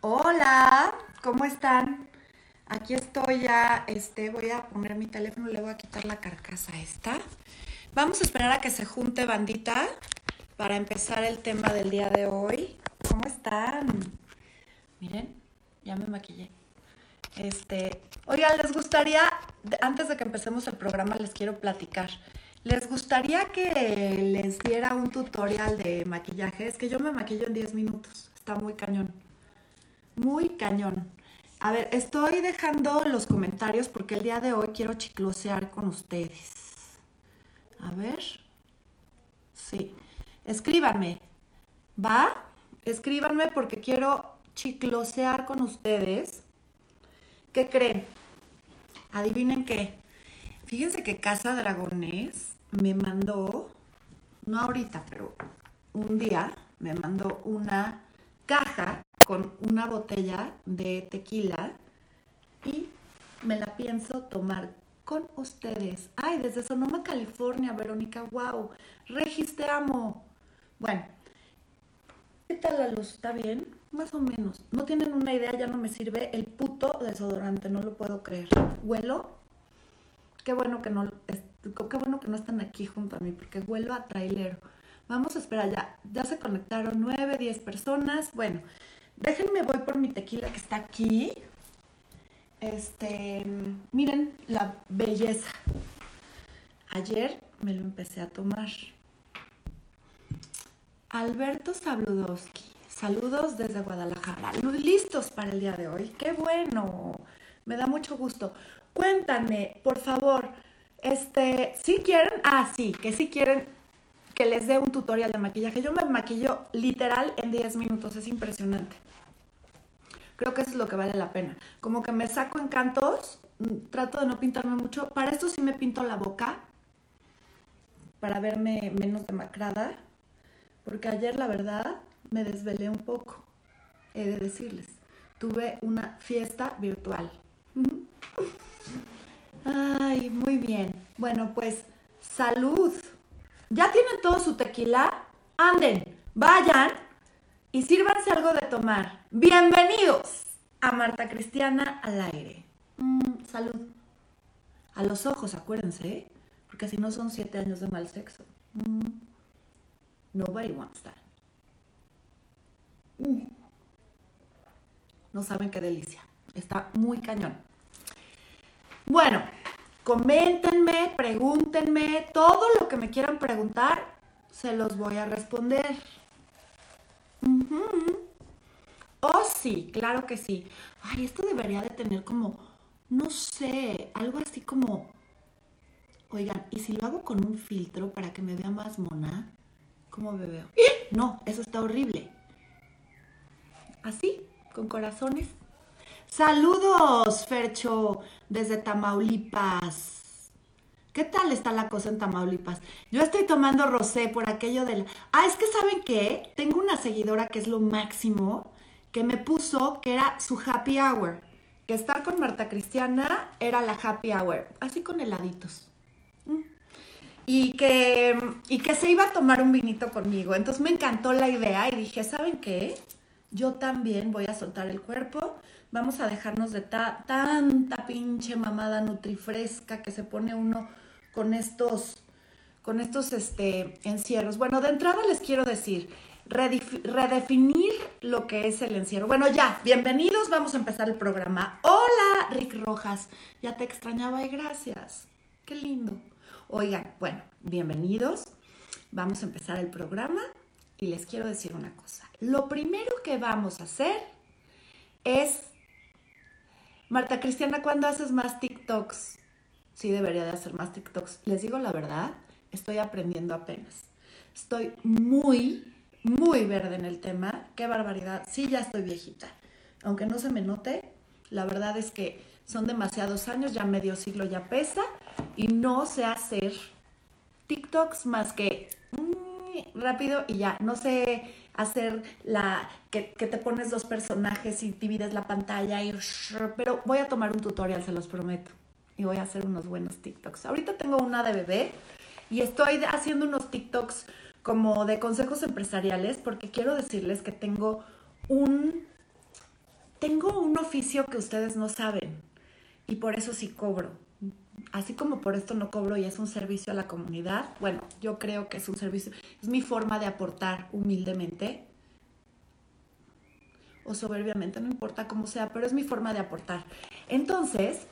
Hola, ¿cómo están? Aquí estoy ya, este, voy a poner mi teléfono, le voy a quitar la carcasa esta. Vamos a esperar a que se junte bandita para empezar el tema del día de hoy. ¿Cómo están? Miren, ya me maquillé. Este, oigan, les gustaría, antes de que empecemos el programa, les quiero platicar. ¿Les gustaría que les diera un tutorial de maquillaje? Es que yo me maquillo en 10 minutos. Está muy cañón. Muy cañón. A ver, estoy dejando los comentarios porque el día de hoy quiero chiclosear con ustedes. A ver. Sí. Escríbanme. ¿Va? Escríbanme porque quiero chiclosear con ustedes. ¿Qué creen? Adivinen qué. Fíjense que Casa Dragones me mandó, no ahorita, pero un día me mandó una caja con una botella de tequila y me la pienso tomar con ustedes. Ay, desde Sonoma, California, Verónica, wow. Regis. Bueno, ¿qué tal la luz? ¿Está bien? Más o menos. No tienen una idea, ya no me sirve el puto desodorante, no lo puedo creer. Huelo Qué bueno que no, qué bueno que no están aquí junto a mí, porque vuelvo a trailero. Vamos a esperar ya. Ya se conectaron nueve, diez personas. Bueno, déjenme voy por mi tequila que está aquí. Este, miren la belleza. Ayer me lo empecé a tomar. Alberto Sabludowski. Saludos desde Guadalajara. Listos para el día de hoy. Qué bueno. Me da mucho gusto. Cuéntame, por favor, este, si quieren, ah, sí, que si quieren que les dé un tutorial de maquillaje. Yo me maquillo literal en 10 minutos, es impresionante. Creo que eso es lo que vale la pena. Como que me saco encantos, mm, trato de no pintarme mucho. Para esto sí me pinto la boca, para verme menos demacrada, porque ayer la verdad me desvelé un poco, he de decirles. Tuve una fiesta virtual. Ay, muy bien. Bueno, pues salud. ¿Ya tienen todo su tequila? Anden, vayan y sírvanse algo de tomar. Bienvenidos a Marta Cristiana al aire. Mm, salud. A los ojos, acuérdense, ¿eh? porque si no son siete años de mal sexo. Mm. Nobody wants that. Mm. No saben qué delicia. Está muy cañón. Bueno, coméntenme, pregúntenme, todo lo que me quieran preguntar, se los voy a responder. Oh, sí, claro que sí. Ay, esto debería de tener como, no sé, algo así como, oigan, ¿y si lo hago con un filtro para que me vea más mona? ¿Cómo me veo? No, eso está horrible. Así, con corazones. Saludos, Fercho, desde Tamaulipas. ¿Qué tal está la cosa en Tamaulipas? Yo estoy tomando rosé por aquello del... Ah, es que saben qué? Tengo una seguidora que es lo máximo, que me puso que era su happy hour. Que estar con Marta Cristiana era la happy hour, así con heladitos. Mm. Y que, y que se iba a tomar un vinito conmigo. Entonces me encantó la idea y dije, ¿saben qué? Yo también voy a soltar el cuerpo vamos a dejarnos de tanta pinche mamada nutrifresca que se pone uno con estos, con estos este, encierros. Bueno, de entrada les quiero decir, redefinir lo que es el encierro. Bueno, ya, bienvenidos, vamos a empezar el programa. Hola, Rick Rojas, ya te extrañaba y gracias. Qué lindo. Oigan, bueno, bienvenidos. Vamos a empezar el programa y les quiero decir una cosa. Lo primero que vamos a hacer es Marta Cristiana, ¿cuándo haces más TikToks? Sí, debería de hacer más TikToks. Les digo la verdad, estoy aprendiendo apenas. Estoy muy, muy verde en el tema. Qué barbaridad. Sí, ya estoy viejita. Aunque no se me note, la verdad es que son demasiados años, ya medio siglo ya pesa y no sé hacer TikToks más que mm, rápido y ya. No sé hacer la que, te pones dos personajes y divides la pantalla y pero voy a tomar un tutorial, se los prometo. Y voy a hacer unos buenos TikToks. Ahorita tengo una de bebé y estoy haciendo unos TikToks como de consejos empresariales porque quiero decirles que tengo un tengo un oficio que ustedes no saben y por eso sí cobro. Así como por esto no cobro y es un servicio a la comunidad, bueno, yo creo que es un servicio, es mi forma de aportar humildemente o soberbiamente, no importa cómo sea, pero es mi forma de aportar. Entonces,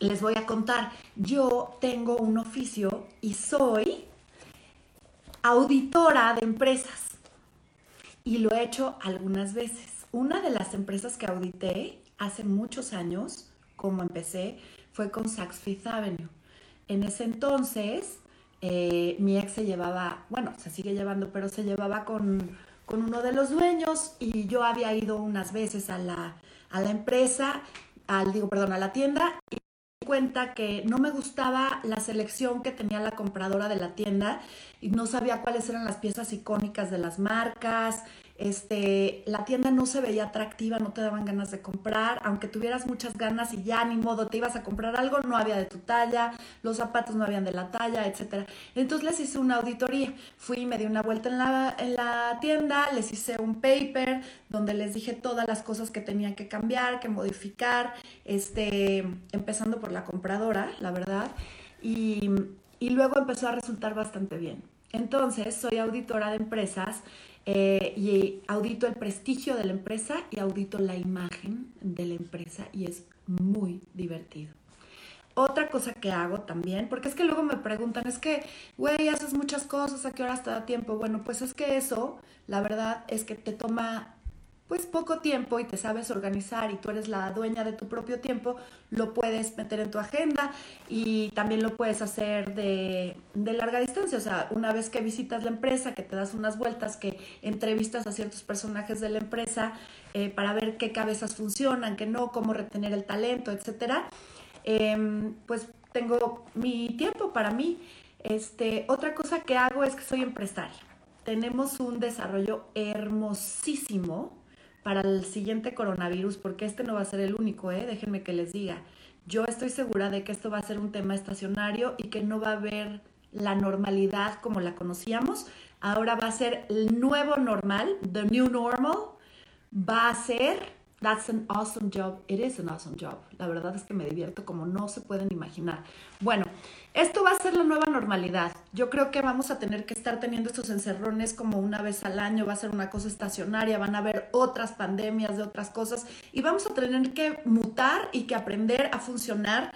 les voy a contar, yo tengo un oficio y soy auditora de empresas y lo he hecho algunas veces. Una de las empresas que audité hace muchos años, como empecé, fue con Saks Fifth Avenue. En ese entonces, eh, mi ex se llevaba, bueno, se sigue llevando, pero se llevaba con con uno de los dueños y yo había ido unas veces a la, a la empresa, al, digo, perdón, a la tienda cuenta que no me gustaba la selección que tenía la compradora de la tienda y no sabía cuáles eran las piezas icónicas de las marcas, este, la tienda no se veía atractiva, no te daban ganas de comprar, aunque tuvieras muchas ganas y ya ni modo te ibas a comprar algo, no había de tu talla, los zapatos no habían de la talla, etc. Entonces les hice una auditoría, fui, me di una vuelta en la, en la tienda, les hice un paper donde les dije todas las cosas que tenían que cambiar, que modificar, este, empezando por la compradora, la verdad, y, y luego empezó a resultar bastante bien. Entonces, soy auditora de empresas eh, y audito el prestigio de la empresa y audito la imagen de la empresa y es muy divertido. Otra cosa que hago también, porque es que luego me preguntan, es que, güey, haces muchas cosas, ¿a qué hora te da tiempo? Bueno, pues es que eso, la verdad es que te toma pues poco tiempo y te sabes organizar y tú eres la dueña de tu propio tiempo, lo puedes meter en tu agenda y también lo puedes hacer de, larga distancia. O sea, una vez que visitas la empresa, que te das unas vueltas, que entrevistas a ciertos personajes de la empresa eh, para ver qué cabezas funcionan, qué no, cómo retener el talento, etcétera, em, pues tengo mi tiempo para mí. Este, otra cosa que hago es que soy empresaria. Tenemos un desarrollo hermosísimo para el siguiente coronavirus, porque este no va a ser el único, ¿eh? déjenme que les diga. Yo estoy segura de que esto va a ser un tema estacionario y que no va a haber la normalidad como la conocíamos. Ahora va a ser el nuevo normal, the new normal. Va a ser, that's an awesome job. It is an awesome job. La verdad es que me divierto como no se pueden imaginar. Bueno, esto va a ser la nueva normalidad. Yo creo que vamos a tener que estar teniendo estos encerrones como una vez al año, va a ser una cosa estacionaria, van a haber otras pandemias de otras cosas y vamos a tener que mutar y que aprender a funcionar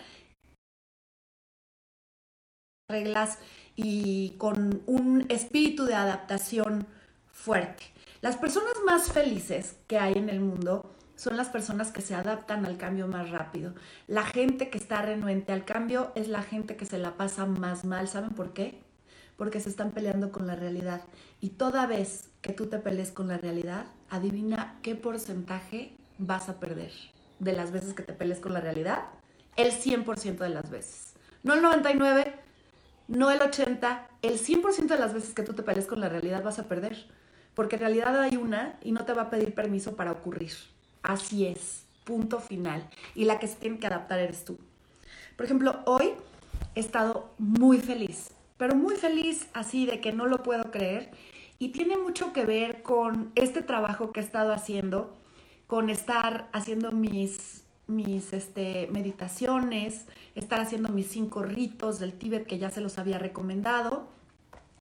reglas y con un espíritu de adaptación fuerte. Las personas más felices que hay en el mundo son las personas que se adaptan al cambio más rápido. La gente que está renuente al cambio es la gente que se la pasa más mal. ¿Saben por qué? Porque se están peleando con la realidad. Y toda vez que tú te pelees con la realidad, adivina qué porcentaje vas a perder de las veces que te pelees con la realidad. El 100% de las veces. No el 99, no el 80, el 100% de las veces que tú te pelees con la realidad vas a perder. Porque en realidad hay una y no te va a pedir permiso para ocurrir. Así es, punto final. Y la que se tiene que adaptar eres tú. Por ejemplo, hoy he estado muy feliz, pero muy feliz así de que no lo puedo creer. Y tiene mucho que ver con este trabajo que he estado haciendo, con estar haciendo mis, mis este, meditaciones, estar haciendo mis cinco ritos del Tíbet que ya se los había recomendado,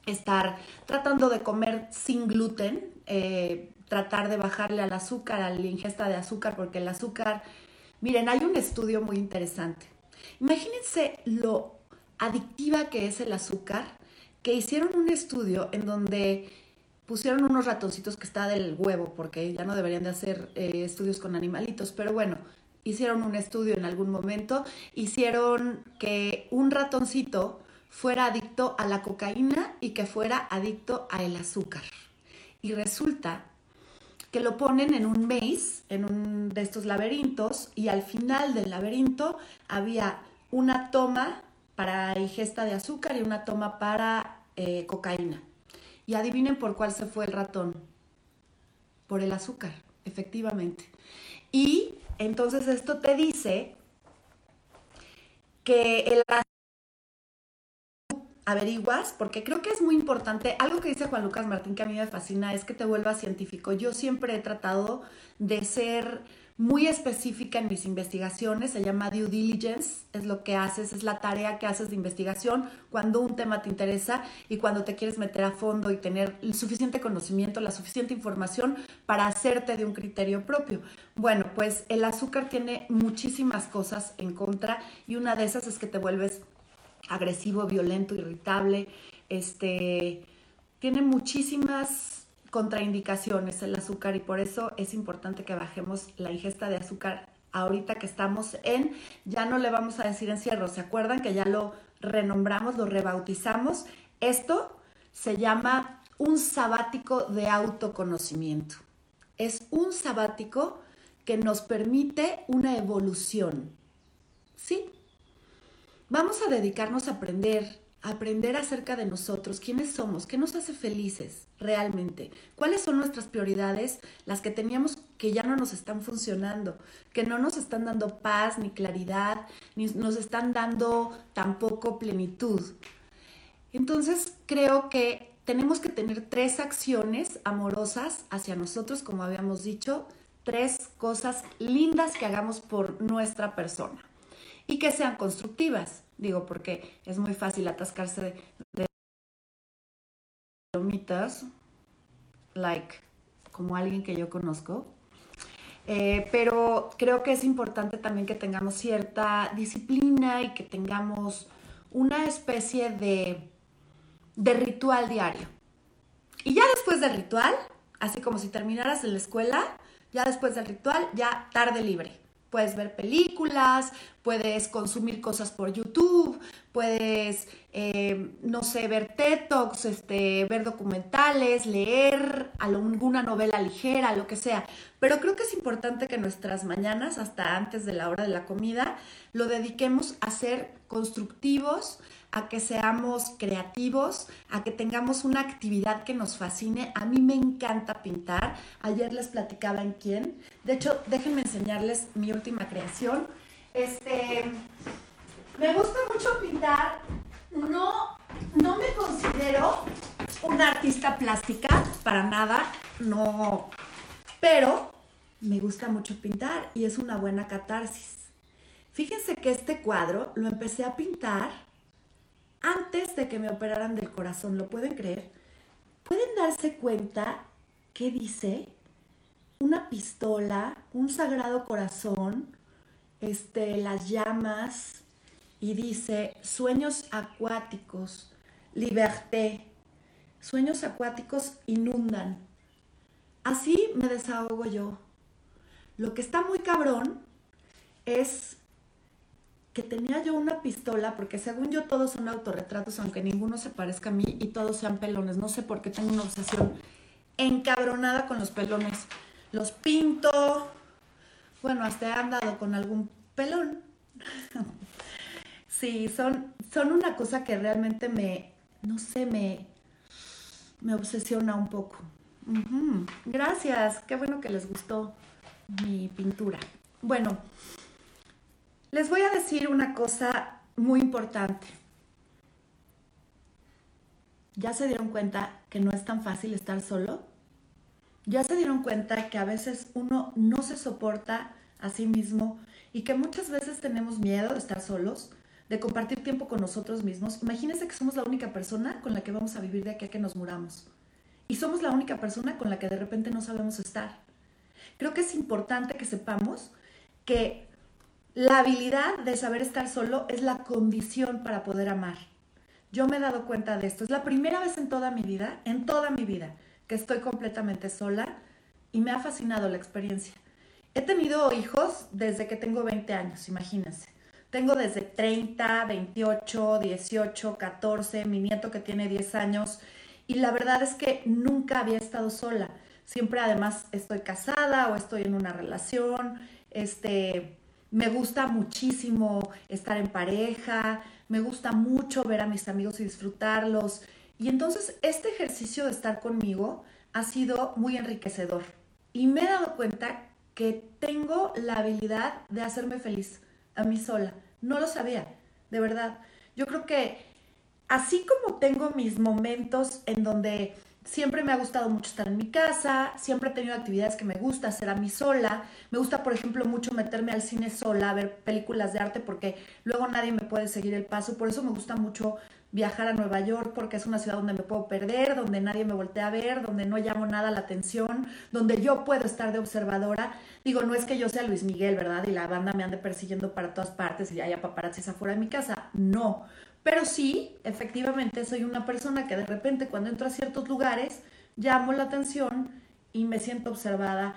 estar tratando de comer sin gluten, eh, tratar de bajarle al azúcar, a la ingesta de azúcar, porque el azúcar, miren, hay un estudio muy interesante. Imagínense lo adictiva que es el azúcar, que hicieron un estudio en donde pusieron unos ratoncitos que está del huevo, porque ya no deberían de hacer eh, estudios con animalitos, pero bueno, hicieron un estudio en algún momento, hicieron que un ratoncito fuera adicto a la cocaína y que fuera adicto al azúcar. Y resulta que lo ponen en un maze, en un de estos laberintos, y al final del laberinto había una toma para ingesta de azúcar y una toma para eh, cocaína. Y adivinen por cuál se fue el ratón. Por el azúcar, efectivamente. Y entonces esto te dice que el averiguas, porque creo que es muy importante, algo que dice Juan Lucas Martín que a mí me fascina es que te vuelvas científico. Yo siempre he tratado de ser muy específica en mis investigaciones, se llama due diligence, es lo que haces, es la tarea que haces de investigación cuando un tema te interesa y cuando te quieres meter a fondo y tener el suficiente conocimiento, la suficiente información para hacerte de un criterio propio. Bueno, pues el azúcar tiene muchísimas cosas en contra y una de esas es que te vuelves agresivo, violento, irritable, este, tiene muchísimas contraindicaciones el azúcar y por eso es importante que bajemos la ingesta de azúcar ahorita que estamos en, ya no le vamos a decir encierro, ¿se acuerdan que ya lo renombramos, lo rebautizamos? Esto se llama un sabático de autoconocimiento. Es un sabático que nos permite una evolución. ¿Sí? Vamos a dedicarnos a aprender, aprender acerca de nosotros, quiénes somos, qué nos hace felices realmente, cuáles son nuestras prioridades, las que teníamos que ya no nos están funcionando, que no nos están dando paz ni claridad, ni nos están dando tampoco plenitud. Entonces creo que tenemos que tener tres acciones amorosas hacia nosotros, como habíamos dicho, tres cosas lindas que hagamos por nuestra persona y que sean constructivas. Digo, porque es muy fácil atascarse de, de like, como alguien que yo conozco. Eh, pero creo que es importante también que tengamos cierta disciplina y que tengamos una especie de, de ritual diario. Y ya después del ritual, así como si terminaras en la escuela, ya después del ritual, ya tarde libre. Puedes ver películas, puedes consumir cosas por YouTube, puedes, eh, no sé, ver TED Talks, este, ver documentales, leer alguna novela ligera, lo que sea. Pero creo que es importante que nuestras mañanas, hasta antes de la hora de la comida, lo dediquemos a ser constructivos, a que seamos creativos, a que tengamos una actividad que nos fascine. A mí me encanta pintar. Ayer les platicaba en quién. De hecho, déjenme enseñarles mi última creación. Este, me gusta mucho pintar. No, no me considero una artista plástica, para nada. No, pero me gusta mucho pintar y es una buena catarsis. Fíjense que este cuadro lo empecé a pintar antes de que me operaran del corazón, ¿lo pueden creer? ¿Pueden darse cuenta qué dice? Una pistola, un sagrado corazón, este, las llamas, y dice sueños acuáticos, liberté. Sueños acuáticos inundan. Así me desahogo yo. Lo que está muy cabrón es que tenía yo una pistola, porque según yo todos son autorretratos, aunque ninguno se parezca a mí y todos sean pelones. No sé por qué tengo una obsesión encabronada con los pelones. Los pinto. Bueno, hasta he andado con algún pelón. sí, son, son una cosa que realmente me, no sé, me, me obsesiona un poco. Gracias, qué bueno que les gustó mi pintura. Bueno, les voy a decir una cosa muy importante. ¿Ya se dieron cuenta que no es tan fácil estar solo? ¿Ya se dieron cuenta que a veces uno no se soporta a sí mismo y que muchas veces tenemos miedo de estar solos, de compartir tiempo con nosotros mismos? Imagínense que somos la única persona con la que vamos a vivir de aquí a que nos muramos. Y somos la única persona con la que de repente no sabemos estar. Creo que es importante que sepamos que la habilidad de saber estar solo es la condición para poder amar. Yo me he dado cuenta de esto. Es la primera vez en toda mi vida, en toda mi vida, que estoy completamente sola y me ha fascinado la experiencia. He tenido hijos desde que tengo 20 años, imagínense. Tengo desde 30, 28, 18, 14, mi nieto que tiene 10 años y la verdad es que nunca había estado sola. Siempre además estoy casada o estoy en una relación, este, me gusta muchísimo estar en pareja, me gusta mucho ver a mis amigos y disfrutarlos. Y entonces este ejercicio de estar conmigo ha sido muy enriquecedor. Y me he dado cuenta que tengo la habilidad de hacerme feliz a mí sola. No lo sabía, de verdad. Yo creo que así como tengo mis momentos en donde siempre me ha gustado mucho estar en mi casa, siempre he tenido actividades que me gusta hacer a mí sola. Me gusta, por ejemplo, mucho meterme al cine sola, ver películas de arte, porque luego nadie me puede seguir el paso. Por eso me gusta mucho viajar a Nueva York, porque es una ciudad donde me puedo perder, donde nadie me voltea a ver, donde no llamo nada la atención, donde yo puedo estar de observadora. Digo, no es que yo sea Luis Miguel, ¿verdad? Y la banda me ande persiguiendo para todas partes y haya paparazzis afuera de mi casa. No pero sí, efectivamente, soy una persona que de repente cuando entro a ciertos lugares llamo la atención y me siento observada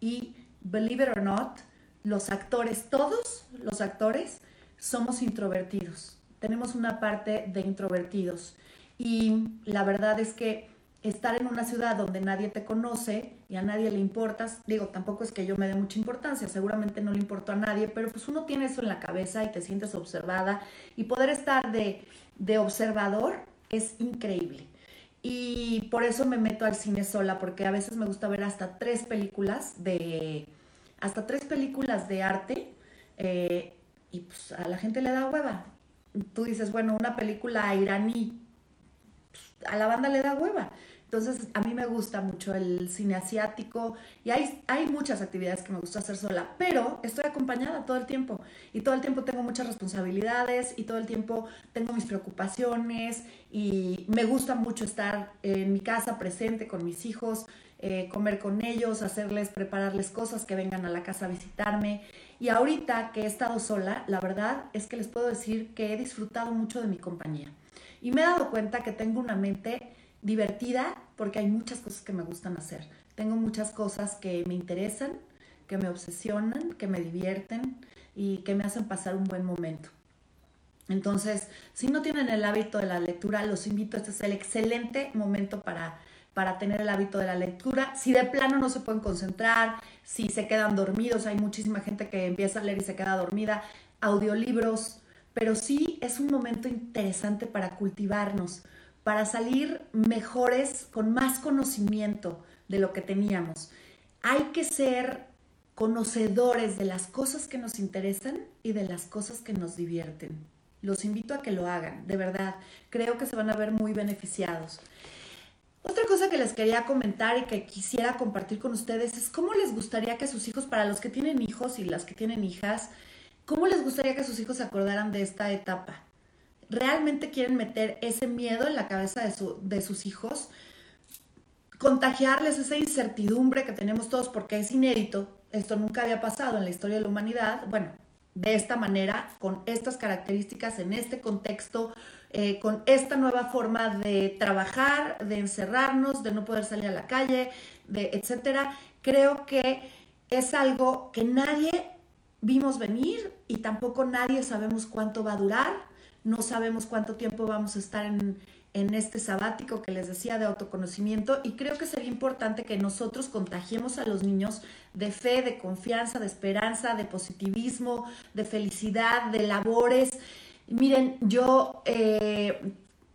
y, believe it or not, los actores, todos los actores, somos introvertidos. Tenemos una parte de introvertidos. Y la verdad es que estar en una ciudad donde nadie te conoce y a nadie le importas, digo, tampoco es que yo me dé mucha importancia, seguramente no le importo a nadie, pero pues uno tiene eso en la cabeza y te sientes observada y poder estar de, de observador es increíble. Y por eso me meto al cine sola, porque a veces me gusta ver hasta tres películas de, hasta tres películas de arte eh, y pues a la gente le da hueva. Tú dices, bueno, una película iraní, a la banda le da hueva. Entonces, a mí me gusta mucho el cine asiático y hay, hay muchas actividades que me gusta hacer sola, pero estoy acompañada todo el tiempo y todo el tiempo tengo muchas responsabilidades y todo el tiempo tengo mis preocupaciones y me gusta mucho estar en mi casa presente con mis hijos, eh, comer con ellos, hacerles, prepararles cosas que vengan a la casa a visitarme. Y ahorita que he estado sola, la verdad es que les puedo decir que he disfrutado mucho de mi compañía y me he dado cuenta que tengo una mente divertida porque hay muchas cosas que me gustan hacer. Tengo muchas cosas que me interesan, que me obsesionan, que me divierten y que me hacen pasar un buen momento. Entonces, si no tienen el hábito de la lectura, los invito, este es el excelente momento para, para tener el hábito de la lectura. Si de plano no se pueden concentrar, si se quedan dormidos, hay muchísima gente que empieza a leer y se queda dormida, audiolibros, pero sí es un momento interesante para cultivarnos, para salir mejores, con más conocimiento de lo que teníamos. Hay que ser conocedores de las cosas que nos interesan y de las cosas que nos divierten. Los invito a que lo hagan, de verdad. Creo que se van a ver muy beneficiados. Otra cosa que les quería comentar y que quisiera compartir con ustedes es cómo les gustaría que sus hijos, para los que tienen hijos y las que tienen hijas, cómo les gustaría que sus hijos se acordaran de esta etapa. Realmente quieren meter ese miedo en la cabeza de, de sus hijos, contagiarles esa incertidumbre que tenemos todos porque es inédito, esto nunca había pasado en la historia de la humanidad, bueno, de esta manera, con estas características, en este contexto, eh, con esta nueva forma de trabajar, de encerrarnos, de no poder salir a la calle, de etcétera, creo que es algo que nadie vimos venir y tampoco nadie sabemos cuánto va a durar no sabemos cuánto tiempo vamos a estar en, este sabático que les decía de autoconocimiento y creo que sería importante que nosotros contagiemos a los niños de fe, de confianza, de esperanza, de positivismo, de felicidad, de labores. Miren, yo eh,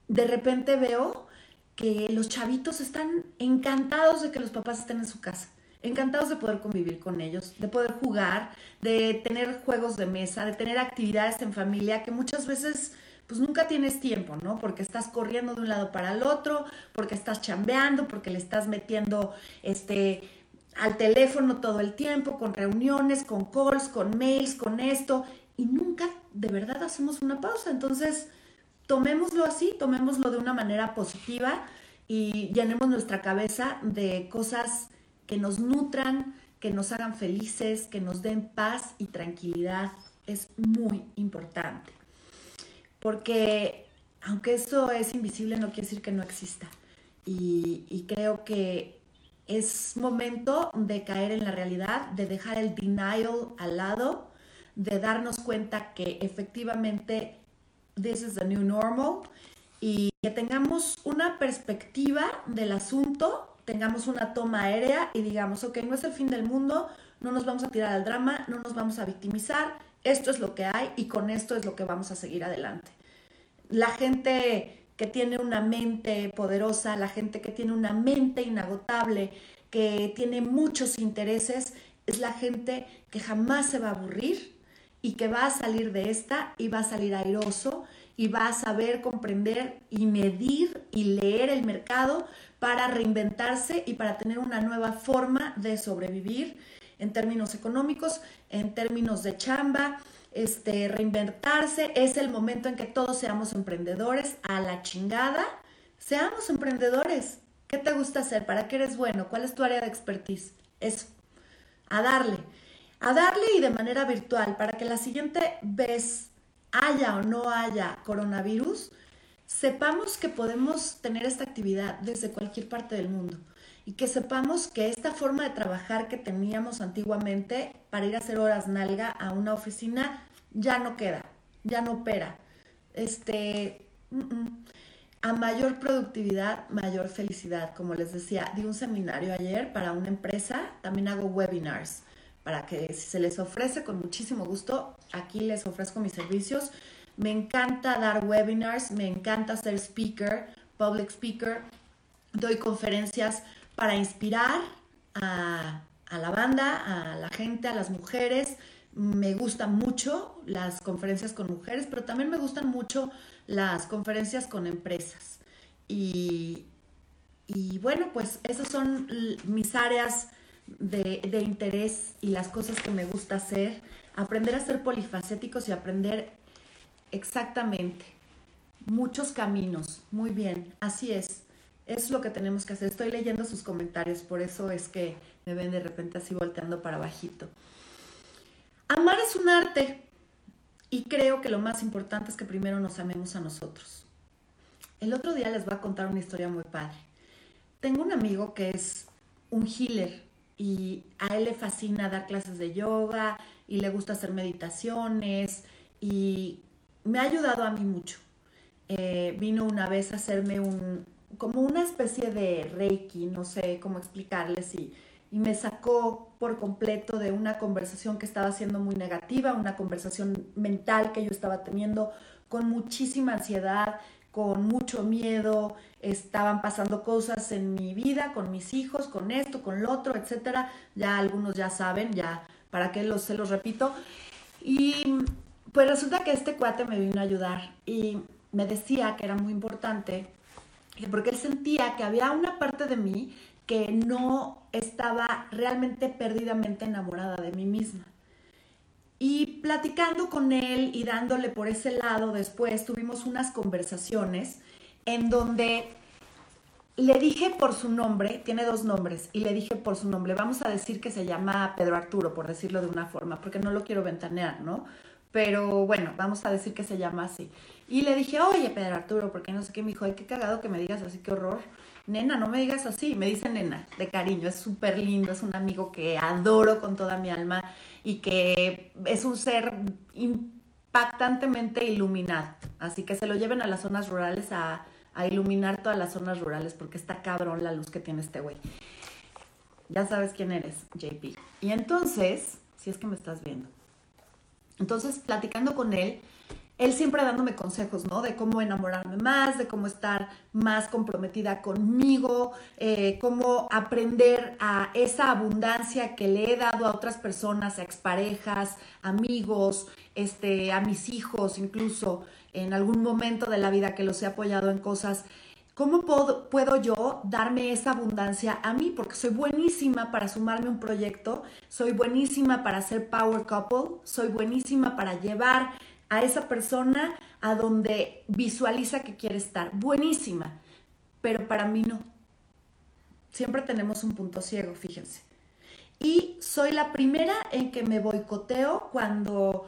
de repente veo que los chavitos están encantados de que los papás estén en su casa encantados de poder convivir con ellos, de poder jugar, de tener juegos de mesa, de tener actividades en familia que muchas veces pues nunca tienes tiempo, ¿no? Porque estás corriendo de un lado para el otro, porque estás chambeando, porque le estás metiendo este al teléfono todo el tiempo, con reuniones, con calls, con mails, con esto, y nunca de verdad hacemos una pausa. Entonces, tomémoslo así, tomémoslo de una manera positiva y llenemos nuestra cabeza de cosas que nos nutran, que nos hagan felices, que nos den paz y tranquilidad. Es muy importante. Porque aunque eso es invisible, no quiere decir que no exista. Y, creo que es momento de caer en la realidad, de dejar el denial al lado, de darnos cuenta que efectivamente this is the new normal y que tengamos una perspectiva del asunto tengamos una toma aérea y digamos, ok, no es el fin del mundo, no nos vamos a tirar al drama, no nos vamos a victimizar, esto es lo que hay y con esto es lo que vamos a seguir adelante. La gente que tiene una mente poderosa, la gente que tiene una mente inagotable, que tiene muchos intereses, es la gente que jamás se va a aburrir y que va a salir de esta y va a salir airoso y va a saber comprender y medir y leer el mercado para reinventarse y para tener una nueva forma de sobrevivir en términos económicos, en términos de chamba, este, reinventarse. Es el momento en que todos seamos emprendedores a la chingada. Seamos emprendedores. ¿Qué te gusta hacer? ¿Para qué eres bueno? ¿Cuál es tu área de expertise? Eso. A darle. A darle y de manera virtual para que la siguiente vez haya o no haya coronavirus, sepamos que podemos tener esta actividad desde cualquier parte del mundo y que sepamos que esta forma de trabajar que teníamos antiguamente para ir a hacer horas nalga a una oficina ya no queda, ya no opera. Este, a mayor productividad, mayor felicidad. Como les decía, di un seminario ayer para una empresa, también hago webinars para que si se les ofrece con muchísimo gusto, aquí les ofrezco mis servicios. Me encanta dar webinars, me encanta ser speaker, public speaker. Doy conferencias para inspirar a, la banda, a la gente, a las mujeres. Me gustan mucho las conferencias con mujeres, pero también me gustan mucho las conferencias con empresas. Y, y bueno, pues esas son mis áreas de, interés y las cosas que me gusta hacer, aprender a ser polifacéticos y aprender exactamente muchos caminos. Muy bien, así es. Es lo que tenemos que hacer. Estoy leyendo sus comentarios, por eso es que me ven de repente así volteando para bajito. Amar es un arte y creo que lo más importante es que primero nos amemos a nosotros. El otro día les voy a contar una historia muy padre. Tengo un amigo que es un healer y a él le fascina dar clases de yoga y le gusta hacer meditaciones y me ha ayudado a mí mucho. Eh, vino una vez a hacerme un, como una especie de reiki, no sé cómo explicarles, y, y me sacó por completo de una conversación que estaba siendo muy negativa, una conversación mental que yo estaba teniendo con muchísima ansiedad, con mucho miedo, estaban pasando cosas en mi vida, con mis hijos, con esto, con lo otro, etcétera. Ya algunos ya saben, ya para qué los, se los repito. Y pues resulta que este cuate me vino a ayudar y me decía que era muy importante porque él sentía que había una parte de mí que no estaba realmente perdidamente enamorada de mí misma. Y platicando con él y dándole por ese lado después, tuvimos unas conversaciones en donde le dije por su nombre, tiene dos nombres, y le dije por su nombre, vamos a decir que se llama Pedro Arturo, por decirlo de una forma, porque no lo quiero ventanear, ¿no? Pero bueno, vamos a decir que se llama así. Y le dije, oye, Pedro Arturo, porque no sé qué, me dijo, ay, qué cagado que me digas así, qué horror. Nena, no me digas así, me dice nena, de cariño, es súper lindo, es un amigo que adoro con toda mi alma y que es un ser impactantemente iluminado. Así que se lo lleven a las zonas rurales a a iluminar todas las zonas rurales porque está cabrón la luz que tiene este güey. Ya sabes quién eres, JP. Y entonces, si es que me estás viendo. Entonces, platicando con él, él siempre dándome consejos, ¿no? De cómo enamorarme más, de cómo estar más comprometida conmigo, eh, cómo aprender a esa abundancia que le he dado a otras personas, a exparejas, amigos, este, a mis hijos incluso, en algún momento de la vida que los he apoyado en cosas, ¿cómo puedo, puedo, yo darme esa abundancia a mí? Porque soy buenísima para sumarme un proyecto, soy buenísima para ser power couple, soy buenísima para llevar a esa persona a donde visualiza que quiere estar. Buenísima, pero para mí no. Siempre tenemos un punto ciego, fíjense. Y soy la primera en que me boicoteo cuando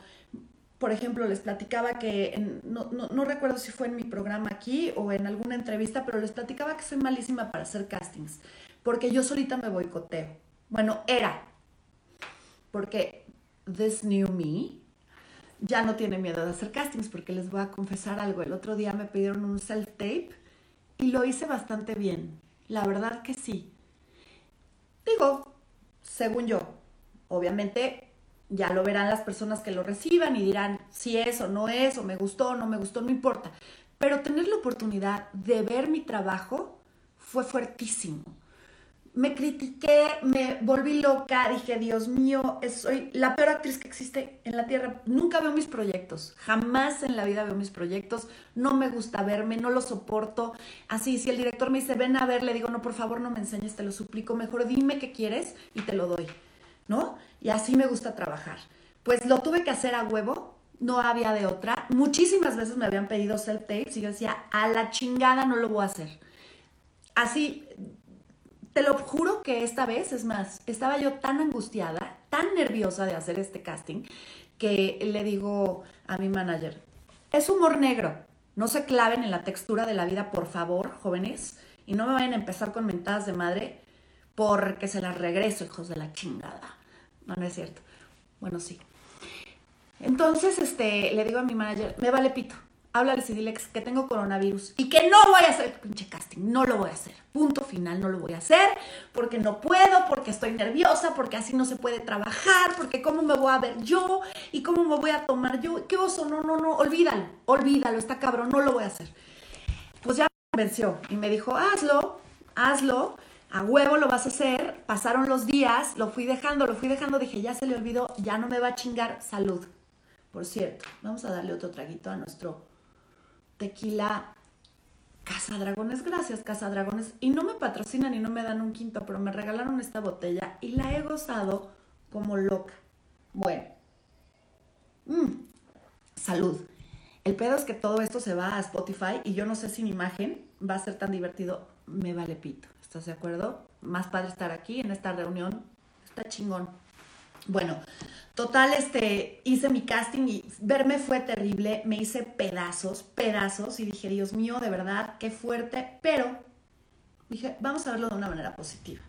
por ejemplo, les platicaba que, no, recuerdo si fue en mi programa aquí o en alguna entrevista, pero les platicaba que soy malísima para hacer castings, porque yo solita me boicoteo. Bueno, era, porque this new me ya no tiene miedo de hacer castings, porque les voy a confesar algo. El otro día me pidieron un self-tape y lo hice bastante bien. La verdad que sí. Digo, según yo, obviamente ya lo verán las personas que lo reciban y dirán si es o no es, o me gustó o no me gustó, no importa. Pero tener la oportunidad de ver mi trabajo fue fuertísimo. Me critiqué, me volví loca, dije, Dios mío, soy la peor actriz que existe en la Tierra. Nunca veo mis proyectos, jamás en la vida veo mis proyectos, no me gusta verme, no lo soporto. Así, si el director me dice, ven a ver, le digo, no, por favor, no me enseñes, te lo suplico, mejor dime qué quieres y te lo doy, ¿no? Y así me gusta trabajar. Pues lo tuve que hacer a huevo, no había de otra. Muchísimas veces me habían pedido self-tapes y yo decía, a la chingada no lo voy a hacer. Así, te lo juro que esta vez, es más, estaba yo tan angustiada, tan nerviosa de hacer este casting, que le digo a mi manager, es humor negro, no se claven en la textura de la vida, por favor, jóvenes, y no me vayan a empezar con mentadas de madre porque se las regreso, hijos de la chingada. No, no es cierto. Bueno, sí. Entonces, este, le digo a mi manager, me vale pito háblales y dile que tengo coronavirus y que no voy a hacer pinche casting, no lo voy a hacer. Punto final, no lo voy a hacer porque no puedo, porque estoy nerviosa, porque así no se puede trabajar, porque cómo me voy a ver yo y cómo me voy a tomar yo. ¿Qué oso? No, no, no, olvídalo, olvídalo, está cabrón, no lo voy a hacer. Pues ya me convenció y me dijo, hazlo, hazlo. A huevo lo vas a hacer. Pasaron los días, lo fui dejando, lo fui dejando. Dije, ya se le olvidó, ya no me va a chingar. Salud. Por cierto, vamos a darle otro traguito a nuestro tequila Casa Dragones. Gracias, Casa Dragones. Y no me patrocinan y no me dan un quinto, pero me regalaron esta botella y la he gozado como loca. Bueno. Mm, salud. El pedo es que todo esto se va a Spotify y yo no sé si mi imagen va a ser tan divertido. Me vale pito. ¿Estás de acuerdo? Más padre estar aquí en esta reunión. Está chingón. Bueno, total, este, hice mi casting y verme fue terrible, me hice pedazos, pedazos y dije, Dios mío, de verdad, qué fuerte, pero dije, vamos a verlo de una manera positiva.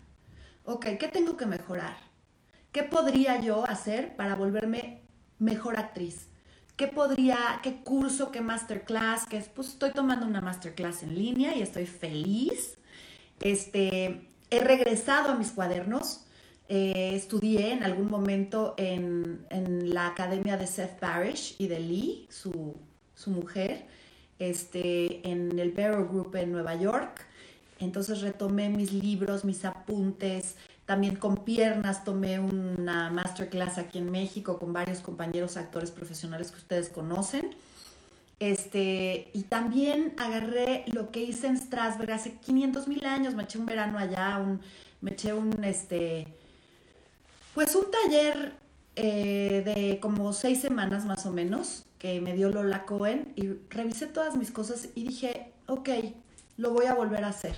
Ok, ¿qué tengo que mejorar? ¿Qué podría yo hacer para volverme mejor actriz? ¿Qué podría, qué curso, qué masterclass? Que pues estoy tomando una masterclass en línea y estoy feliz. Este, he regresado a mis cuadernos eh, estudié en algún momento en, la academia de Seth Parrish y de Lee, su, mujer, este, en el Barrow Group en Nueva York. Entonces retomé mis libros, mis apuntes, también con piernas tomé una masterclass aquí en México con varios compañeros actores profesionales que ustedes conocen. Este, y también agarré lo que hice en Strasbourg hace 500 mil años, me eché un verano allá, un, me eché un, este, pues un taller eh, de como seis semanas más o menos que me dio Lola Cohen y revisé todas mis cosas y dije, ok, lo voy a volver a hacer.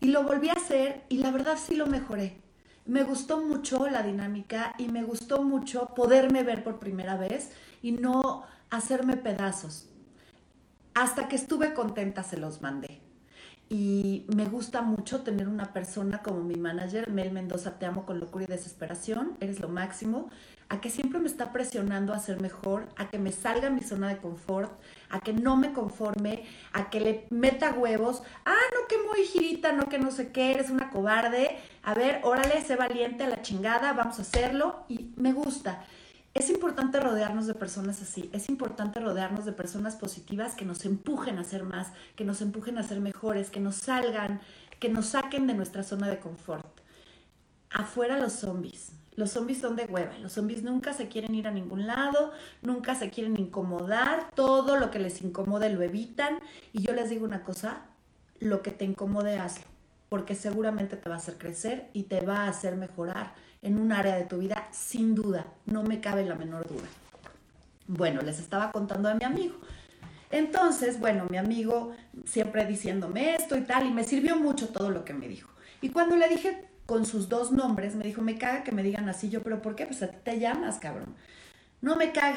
Y lo volví a hacer y la verdad sí lo mejoré. Me gustó mucho la dinámica y me gustó mucho poderme ver por primera vez y no hacerme pedazos. Hasta que estuve contenta se los mandé y me gusta mucho tener una persona como mi manager, Mel Mendoza, te amo con locura y desesperación, eres lo máximo, a que siempre me está presionando a ser mejor, a que me salga mi zona de confort, a que no me conforme, a que le meta huevos, ah, no, que muy girita, no, que no sé qué, eres una cobarde, a ver, órale, sé valiente a la chingada, vamos a hacerlo y me gusta. Es importante rodearnos de personas así, es importante rodearnos de personas positivas que nos empujen a ser más, que nos empujen a ser mejores, que nos salgan, que nos saquen de nuestra zona de confort. Afuera los zombies. Los zombies son de hueva. Los zombies nunca se quieren ir a ningún lado, nunca se quieren incomodar. Todo lo que les incomode lo evitan. Y yo les digo una cosa, lo que te incomode hazlo, porque seguramente te va a hacer crecer y te va a hacer mejorar en un área de tu vida, sin duda, no me cabe la menor duda. Bueno, les estaba contando de mi amigo. Entonces, bueno, mi amigo siempre diciéndome esto y tal, y me sirvió mucho todo lo que me dijo. Y cuando le dije con sus dos nombres, me dijo, me caga que me digan así, yo, pero ¿por qué? Pues a ti te llamas, cabrón. No me caga.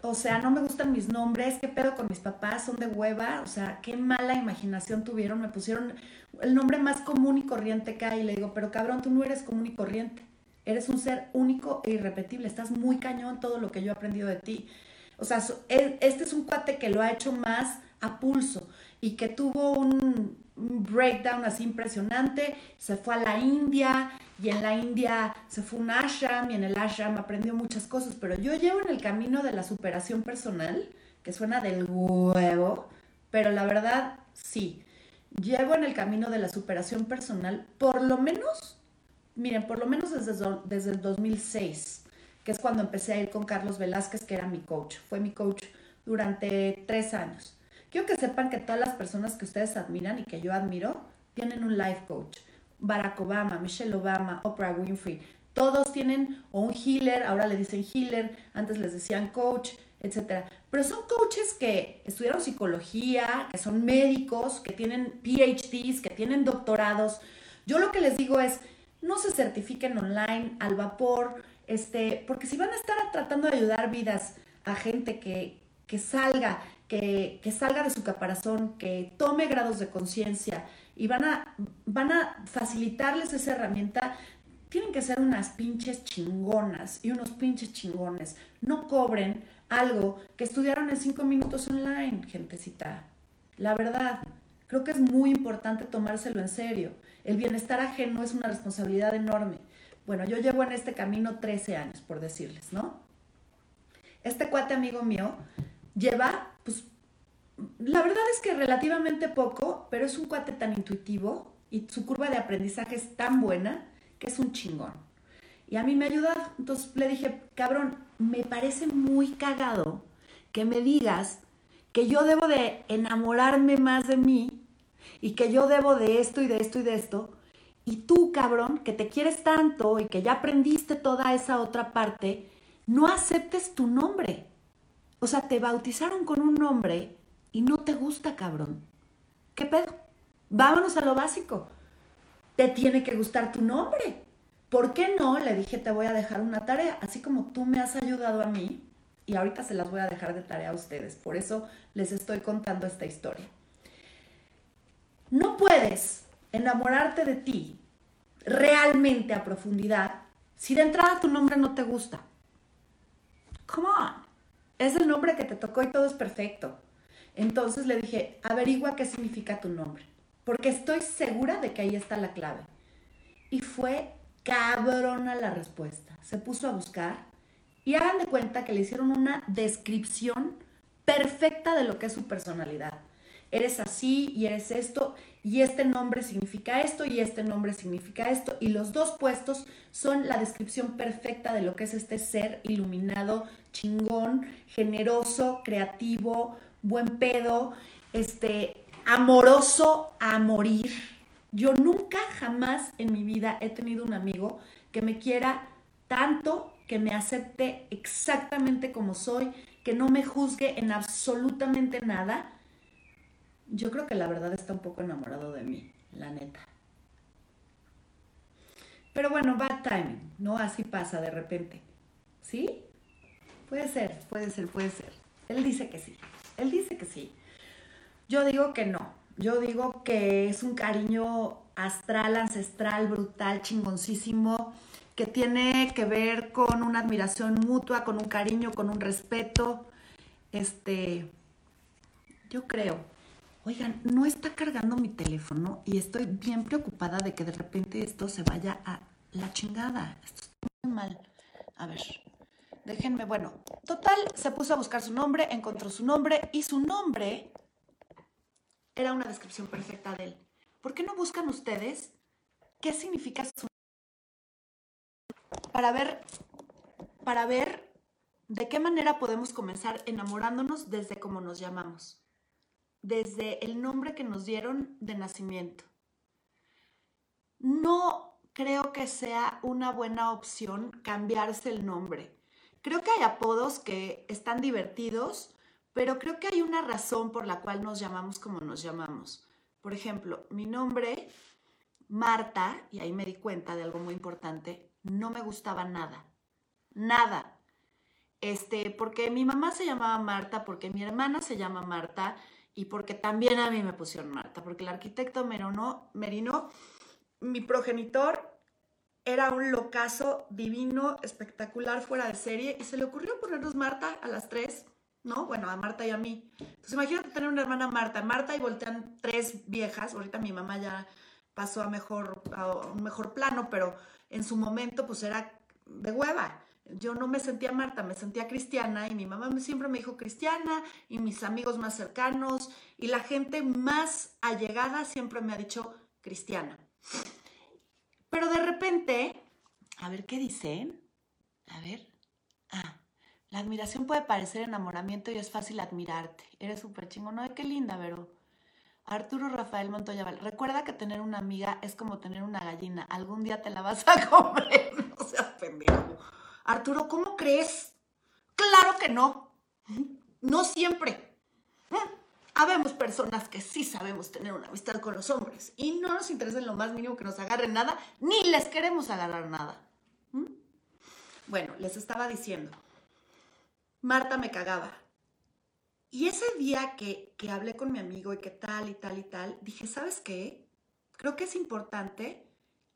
O sea, no me gustan mis nombres, qué pedo con mis papás, son de hueva, o sea, qué mala imaginación tuvieron, me pusieron el nombre más común y corriente que hay, y le digo, pero cabrón, tú no eres común y corriente. Eres un ser único e irrepetible. Estás muy cañón todo lo que yo he aprendido de ti. O sea, e, este es un cuate que lo ha hecho más a pulso y que tuvo un, breakdown así impresionante. Se fue a la India y en la India se fue un ashram y en el ashram aprendió muchas cosas. Pero yo llevo en el camino de la superación personal, que suena del huevo, pero la verdad sí. Llevo en el camino de la superación personal por lo menos miren, por lo menos desde, desde el 2006, que es cuando empecé a ir con Carlos Velázquez, que era mi coach. Fue mi coach durante tres años. Quiero que sepan que todas las personas que ustedes admiran y que yo admiro tienen un life coach. Barack Obama, Michelle Obama, Oprah Winfrey, todos tienen o un healer, ahora le dicen healer, antes les decían coach, etc. Pero son coaches que estudiaron psicología, que son médicos, que tienen PhDs, que tienen doctorados. Yo lo que les digo es, no se certifiquen online al vapor, este, porque si van a estar tratando de ayudar vidas a gente que, que salga, que, que, salga de su caparazón, que tome grados de conciencia y van a, van a facilitarles esa herramienta, tienen que ser unas pinches chingonas y unos pinches chingones. No cobren algo que estudiaron en cinco minutos online, gentecita. La verdad, creo que es muy importante tomárselo en serio. El bienestar ajeno es una responsabilidad enorme. Bueno, yo llevo en este camino 13 años, por decirles, ¿no? Este cuate amigo mío lleva, pues, la verdad es que relativamente poco, pero es un cuate tan intuitivo y su curva de aprendizaje es tan buena que es un chingón. Y a mí me ayuda. Entonces le dije, cabrón, me parece muy cagado que me digas que yo debo de enamorarme más de mí y que yo debo de esto y de esto y de esto. Y tú, cabrón, que te quieres tanto y que ya aprendiste toda esa otra parte, no aceptes tu nombre. O sea, te bautizaron con un nombre y no te gusta, cabrón. ¿Qué pedo? Vámonos a lo básico. Te tiene que gustar tu nombre. ¿Por qué no? Le dije, te voy a dejar una tarea, así como tú me has ayudado a mí, y ahorita se las voy a dejar de tarea a ustedes. Por eso les estoy contando esta historia. No puedes enamorarte de ti realmente a profundidad si de entrada tu nombre no te gusta. Come on. Es el nombre que te tocó y todo es perfecto. Entonces le dije, averigua qué significa tu nombre, porque estoy segura de que ahí está la clave. Y fue cabrona la respuesta. Se puso a buscar y hagan de cuenta que le hicieron una descripción perfecta de lo que es su personalidad. Eres así y eres esto y este nombre significa esto y este nombre significa esto y los dos puestos son la descripción perfecta de lo que es este ser iluminado, chingón, generoso, creativo, buen pedo, este amoroso a morir yo nunca, jamás en mi vida he tenido un amigo que me quiera tanto, que me acepte exactamente como soy, que no me juzgue en absolutamente nada. Yo creo que la verdad está un poco enamorado de mí, la neta. Pero bueno, bad timing, ¿no? Así pasa de repente. ¿Sí? Puede ser, puede ser, puede ser. Él dice que sí. Él dice que sí. Yo digo que no. Yo digo que es un cariño astral, ancestral, brutal, chingoncísimo, que tiene que ver con una admiración mutua, con un cariño, con un respeto. Este, yo creo. Oigan, no está cargando mi teléfono y estoy bien preocupada de que de repente esto se vaya a la chingada. Esto está muy mal. A ver, déjenme, bueno, total, se puso a buscar su nombre, encontró su nombre y su nombre era una descripción perfecta de él. ¿Por qué no buscan ustedes qué significa su para ver para ver de qué manera podemos comenzar enamorándonos desde cómo nos llamamos, desde el nombre que nos dieron de nacimiento. No creo que sea una buena opción cambiarse el nombre. Creo que hay apodos que están divertidos, pero creo que hay una razón por la cual nos llamamos como nos llamamos. Por ejemplo, mi nombre, Marta, y ahí me di cuenta de algo muy importante, no me gustaba nada. Nada. Este, porque mi mamá se llamaba Marta, porque mi hermana se llama Marta y porque también a mí me pusieron Marta, porque el arquitecto Merino, Merino, mi progenitor, era un locazo divino, espectacular, fuera de serie, y se le ocurrió ponernos Marta a las tres ¿no? Bueno, a Marta y a mí. Entonces imagínate tener una hermana Marta, Marta y voltean tres viejas, ahorita mi mamá ya pasó a, mejor, a un mejor plano, pero en su momento pues era de hueva. Yo no me sentía Marta, me sentía cristiana y mi mamá siempre me dijo cristiana y mis amigos más cercanos y la gente más allegada siempre me ha dicho cristiana. Pero de repente, a ver qué dicen. A ver. Ah, la admiración puede parecer enamoramiento y es fácil admirarte. Eres súper chingón. No, qué linda, Vero. Arturo Rafael Montoya Recuerda que tener una amiga es como tener una gallina. Algún día te la vas a comer. No seas pendejo. Arturo, ¿cómo crees? Claro que no. No siempre. Habemos personas que sí sabemos tener una amistad con los hombres y no nos interesa en lo más mínimo que nos agarren nada, ni les queremos agarrar nada. Bueno, les estaba diciendo, Marta me cagaba. Y ese día que, que hablé con mi amigo y que tal y tal y tal, dije, ¿sabes qué? Creo que es importante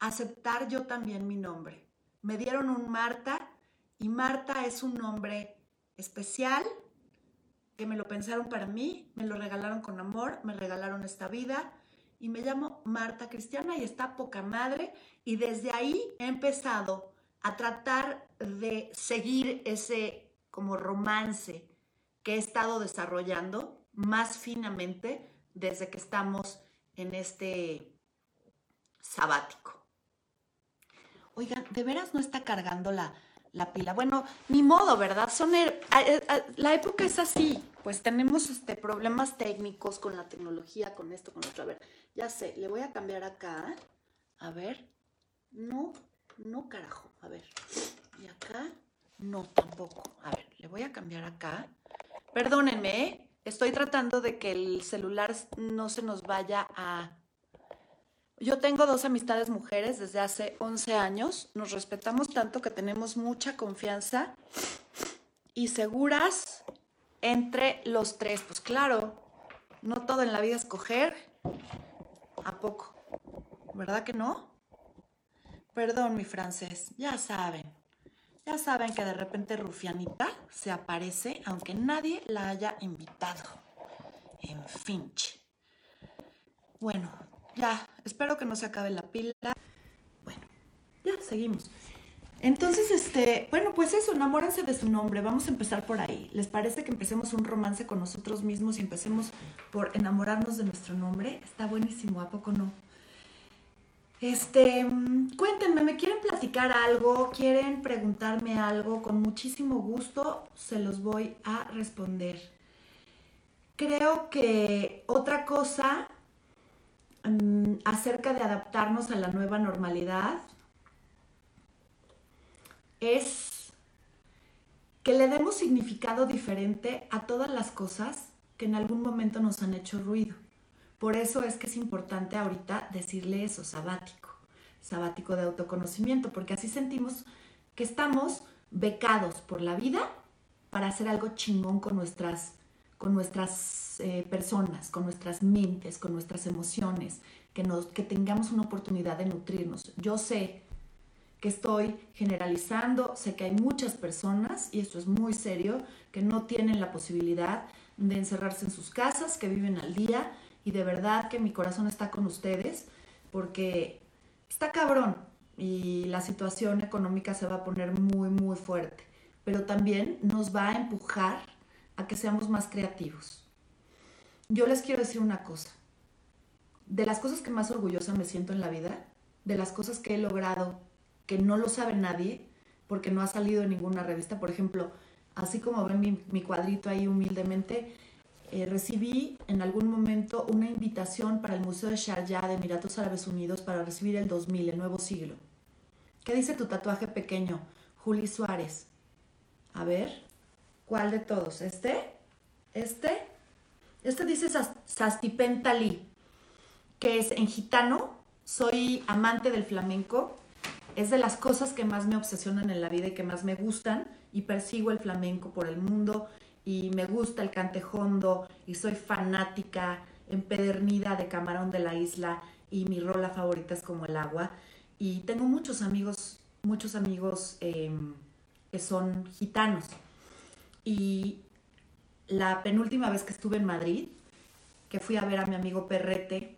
aceptar yo también mi nombre. Me dieron un Marta y Marta es un nombre especial que me lo pensaron para mí, me lo regalaron con amor, me regalaron esta vida y me llamo Marta Cristiana y está poca madre y desde ahí he empezado a tratar de seguir ese como romance que he estado desarrollando más finamente desde que estamos en este sabático. Oigan, ¿de veras no está cargando la, la pila? Bueno, ni modo, ¿verdad? Son er, la época es así. Pues tenemos este, problemas técnicos con la tecnología, con esto, con otro. A ver, ya sé, le voy a cambiar acá. A ver. No, no, carajo. A ver. Y acá. No, tampoco. A ver, le voy a cambiar acá. Perdónenme, ¿eh? estoy tratando de que el celular no se nos vaya a... Yo tengo dos amistades mujeres desde hace 11 años. Nos respetamos tanto que tenemos mucha confianza y seguras entre los tres. Pues claro, no todo en la vida es coger. ¿A poco? ¿Verdad que no? Perdón, mi francés, ya saben. Ya saben que de repente Rufianita se aparece aunque nadie la haya invitado. En finch. Bueno, ya, espero que no se acabe la pila. Bueno, ya, seguimos. Entonces, este, bueno, pues eso, enamórense de su nombre. Vamos a empezar por ahí. ¿Les parece que empecemos un romance con nosotros mismos y empecemos por enamorarnos de nuestro nombre? Está buenísimo, ¿a poco no? Este, cuéntenme, ¿me quieren platicar algo? ¿Quieren preguntarme algo? Con muchísimo gusto se los voy a responder. Creo que otra cosa mm, acerca de adaptarnos a la nueva normalidad es que le demos significado diferente a todas las cosas que en algún momento nos han hecho ruido. Por eso es que es importante ahorita decirle eso, sabático, sabático de autoconocimiento, porque así sentimos que estamos becados por la vida para hacer algo chingón con nuestras, con nuestras eh, personas, con nuestras mentes, con nuestras emociones, que, nos, que tengamos una oportunidad de nutrirnos. Yo sé que estoy generalizando, sé que hay muchas personas, y esto es muy serio, que no tienen la posibilidad de encerrarse en sus casas, que viven al día, y de verdad que mi corazón está con ustedes porque está cabrón y la situación económica se va a poner muy, muy fuerte, pero también nos va a empujar a que seamos más creativos. Yo les quiero decir una cosa. De las cosas que más orgullosa me siento en la vida, de las cosas que he logrado que no lo sabe nadie, porque no ha salido en ninguna revista, por ejemplo, así como ven mi, cuadrito ahí humildemente, eh, recibí en algún momento una invitación para el Museo de Sharjah de Emiratos Árabes Unidos para recibir el 2000, el nuevo siglo. ¿Qué dice tu tatuaje pequeño? Juli Suárez. A ver, ¿cuál de todos? ¿Este? ¿Este? Este dice Sastipentali, que es en gitano. Soy amante del flamenco. Es de las cosas que más me obsesionan en la vida y que más me gustan. Y persigo el flamenco por el mundo y me gusta el cantejondo y soy fanática empedernida de Camarón de la Isla y mi rola favorita es como el agua. Y tengo muchos amigos, muchos amigos em, que son gitanos. Y la penúltima vez que estuve en Madrid, que fui a ver a mi amigo Perrete,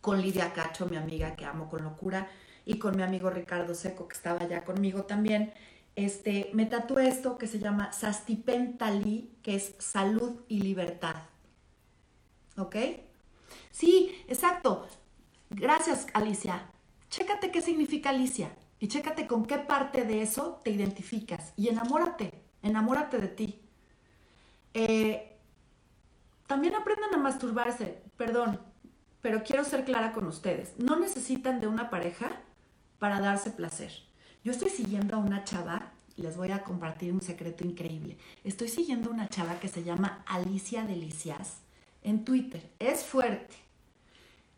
con Lidia Cacho, mi amiga que amo con locura, y con mi amigo Ricardo Seco, que estaba allá conmigo también, este, me tatué esto que se llama Sastipentali, que es salud y libertad. ¿Ok? Sí, exacto. Gracias, Alicia. chécate qué significa Alicia y chécate con qué parte de eso te identificas y enamórate, enamórate de ti. Eh, también aprendan a masturbarse, perdón, pero quiero ser clara con ustedes. No necesitan de una pareja para darse placer. Yo estoy siguiendo a una chava, les voy a compartir un secreto increíble. Estoy siguiendo a una chava que se llama Alicia Delicias en Twitter. Es fuerte.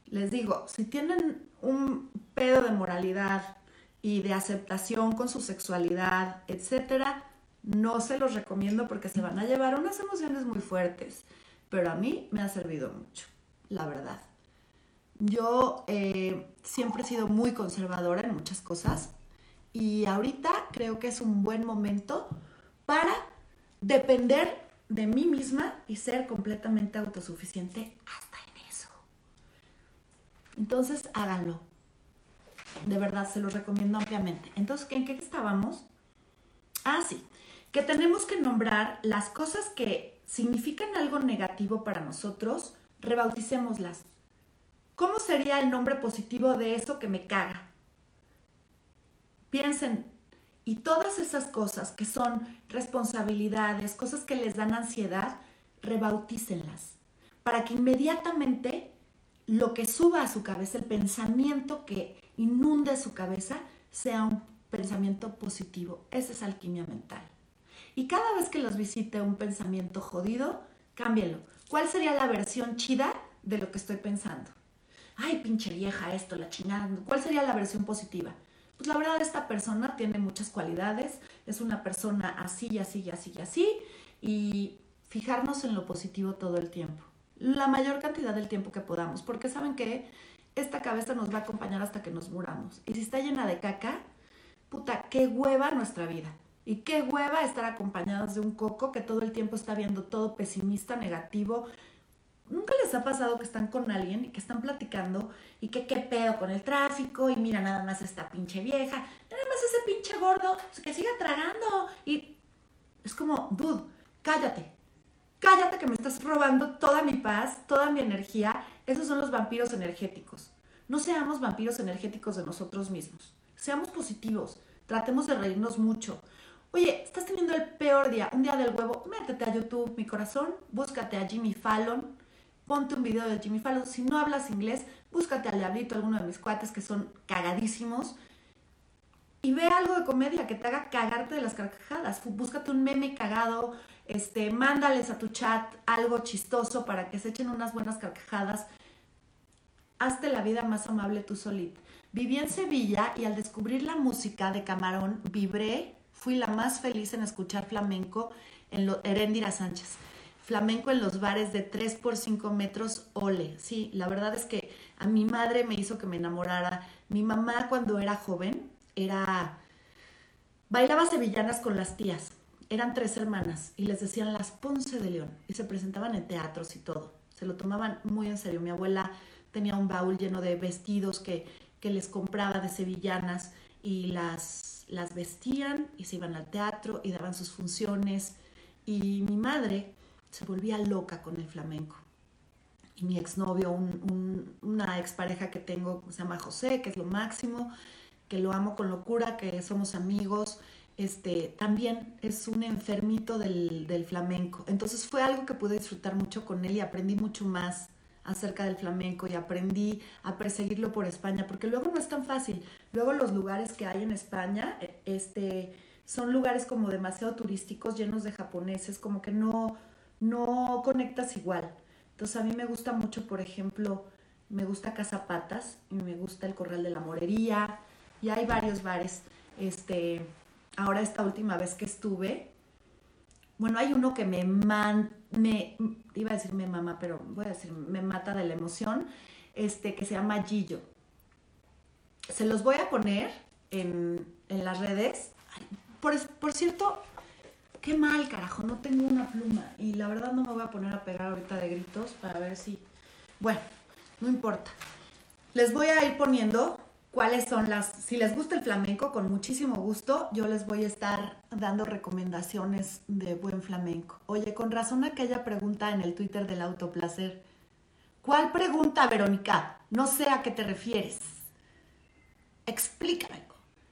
Les digo, si tienen un pedo de moralidad y de aceptación con su sexualidad, etcétera, no se los recomiendo porque se van a llevar unas emociones muy fuertes. Pero a mí me ha servido mucho, la verdad. Yo eh, siempre he sido muy conservadora en muchas cosas y ahorita creo que es un buen momento para depender de mí misma y ser completamente autosuficiente hasta en eso. Entonces háganlo. De verdad, se los recomiendo ampliamente. Entonces, ¿en qué estábamos? Ah, sí, que tenemos que nombrar las cosas que significan algo negativo para nosotros, rebauticémoslas. ¿Cómo sería el nombre positivo de eso que me caga? Piensen, y todas esas cosas que son responsabilidades, cosas que les dan ansiedad, rebautícenlas, para que inmediatamente lo que suba a su cabeza, el pensamiento que inunde su cabeza, sea un pensamiento positivo. Esa es alquimia mental. Y cada vez que los visite un pensamiento jodido, cámbielo. ¿Cuál sería la versión chida de lo que estoy pensando? Ay, pinche vieja, esto, la chingada. ¿Cuál sería la versión positiva? Pues la verdad, esta persona tiene muchas cualidades, es una persona así y así y así y así, y fijarnos en lo positivo todo el tiempo, la mayor cantidad del tiempo que podamos, porque saben que esta cabeza nos va a acompañar hasta que nos muramos. Y si está llena de caca, puta, qué hueva nuestra vida. Y qué hueva estar acompañados de un coco que todo el tiempo está viendo todo pesimista, negativo, ¿Nunca les ha pasado que están con alguien y que están platicando y que qué pedo con el tráfico y mira nada más esta pinche vieja, nada más ese pinche gordo que siga tragando y es como, dude, cállate, cállate que me estás robando toda mi paz, toda mi energía. Esos son los vampiros energéticos. No seamos vampiros energéticos de nosotros mismos. Seamos positivos. Tratemos de reírnos mucho. Oye, estás teniendo el peor día, un día del huevo. Métete a YouTube, mi corazón. Búscate a Jimmy Fallon ponte un video de Jimmy Fallon. Si no hablas inglés, búscate al diablito, alguno de mis cuates que son cagadísimos. Y ve algo de comedia que te haga cagarte de las carcajadas. Búscate un meme cagado, este, mándales a tu chat algo chistoso para que se echen unas buenas carcajadas. Hazte la vida más amable tú solita. Viví en Sevilla y al descubrir la música de Camarón, vibré, fui la más feliz en escuchar flamenco en lo, Sánchez flamenco en los bares de 3 por 5 metros, ole. Sí, la verdad es que a mi madre me hizo que me enamorara. Mi mamá cuando era joven era... Bailaba sevillanas con las tías. Eran tres hermanas y les decían las Ponce de León y se presentaban en teatros y todo. Se lo tomaban muy en serio. Mi abuela tenía un baúl lleno de vestidos que, que les compraba de sevillanas y las, las vestían y se iban al teatro y daban sus funciones. Y mi madre se volvía loca con el flamenco. Y mi exnovio, un, una expareja que tengo, se llama José, que es lo máximo, que lo amo con locura, que somos amigos, este, también es un enfermito del, del, flamenco. Entonces fue algo que pude disfrutar mucho con él y aprendí mucho más acerca del flamenco y aprendí a perseguirlo por España, porque luego no es tan fácil. Luego los lugares que hay en España, e, este, son lugares como demasiado turísticos, llenos de japoneses, como que no, no conectas igual. Entonces a mí me gusta mucho, por ejemplo, me gusta Casa Patas y me gusta el Corral de la Morería y hay varios bares. Este, ahora esta última vez que estuve, bueno, hay uno que me man, me iba a decir me mama, pero voy a decir me mata de la emoción, este que se llama Gillo. Se los voy a poner en, en las redes. Por, por cierto, qué mal, carajo, no tengo una pluma. Y la verdad no me voy a poner a pegar ahorita de gritos para ver si... Bueno, no importa. Les voy a ir poniendo cuáles son las... Si les gusta el flamenco, con muchísimo gusto, yo les voy a estar dando recomendaciones de buen flamenco. Oye, con razón aquella pregunta en el Twitter del autoplacer. ¿Cuál pregunta, Verónica? No sé a qué te refieres. explícame.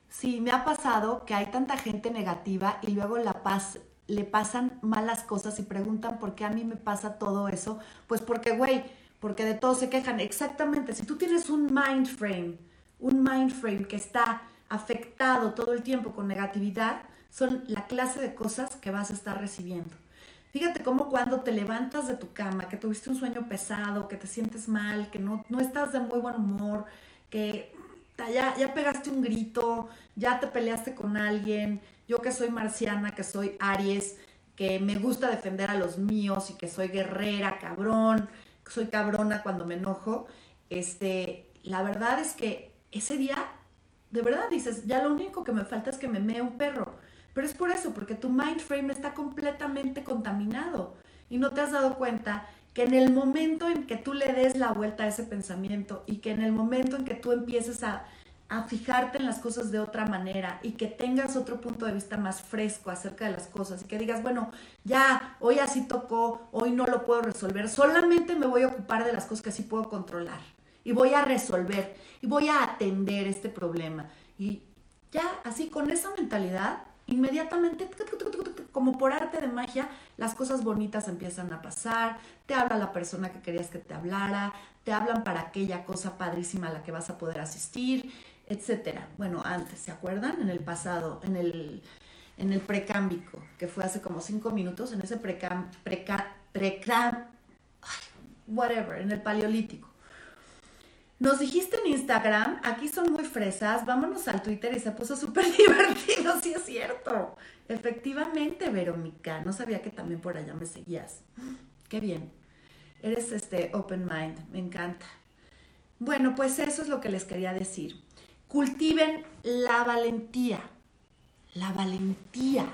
Sí, me ha pasado que hay tanta gente negativa y luego la paz, le pasan malas cosas y preguntan por qué a mí me pasa todo eso. Pues porque, güey, porque de todo se quejan. Exactamente, si tú tienes un mind frame, un mind frame que está afectado todo el tiempo con negatividad, son la clase de cosas que vas a estar recibiendo. Fíjate cómo cuando te levantas de tu cama, que tuviste un sueño pesado, que te sientes mal, que no, no estás de muy buen humor, que ya, ya pegaste un grito, ya te peleaste con alguien, yo que soy marciana, que soy Aries, que me gusta defender a los míos y que soy guerrera, cabrón, soy cabrona cuando me enojo, este, la verdad es que ese día, de verdad dices, ya lo único que me falta es que me mee un perro. Pero es por eso, porque tu mind frame está completamente contaminado y no te has dado cuenta que en el momento en que tú le des la vuelta a ese pensamiento y que en el momento en que tú empieces a, a, fijarte en las cosas de otra manera y que tengas otro punto de vista más fresco acerca de las cosas y que digas, bueno, ya, hoy así tocó, hoy no lo puedo resolver, solamente me voy a ocupar de las cosas que sí puedo controlar y voy a resolver y voy a atender este problema. Y ya, así con esa mentalidad, inmediatamente, como por arte de magia, las cosas bonitas empiezan a pasar, te habla la persona que querías que te hablara, te hablan para aquella cosa padrísima a la que vas a poder asistir, etcétera. Bueno, antes, ¿se acuerdan? En el pasado, en el, en el precámbico, que fue hace como cinco minutos, en ese precam, preca, whatever, en el paleolítico. Nos dijiste en Instagram, aquí son muy fresas, vámonos al Twitter y se puso súper divertido, sí es cierto. Efectivamente, Verónica, no sabía que también por allá me seguías. Qué bien. Eres este open mind, me encanta. Bueno, pues eso es lo que les quería decir. Cultiven la valentía. La valentía.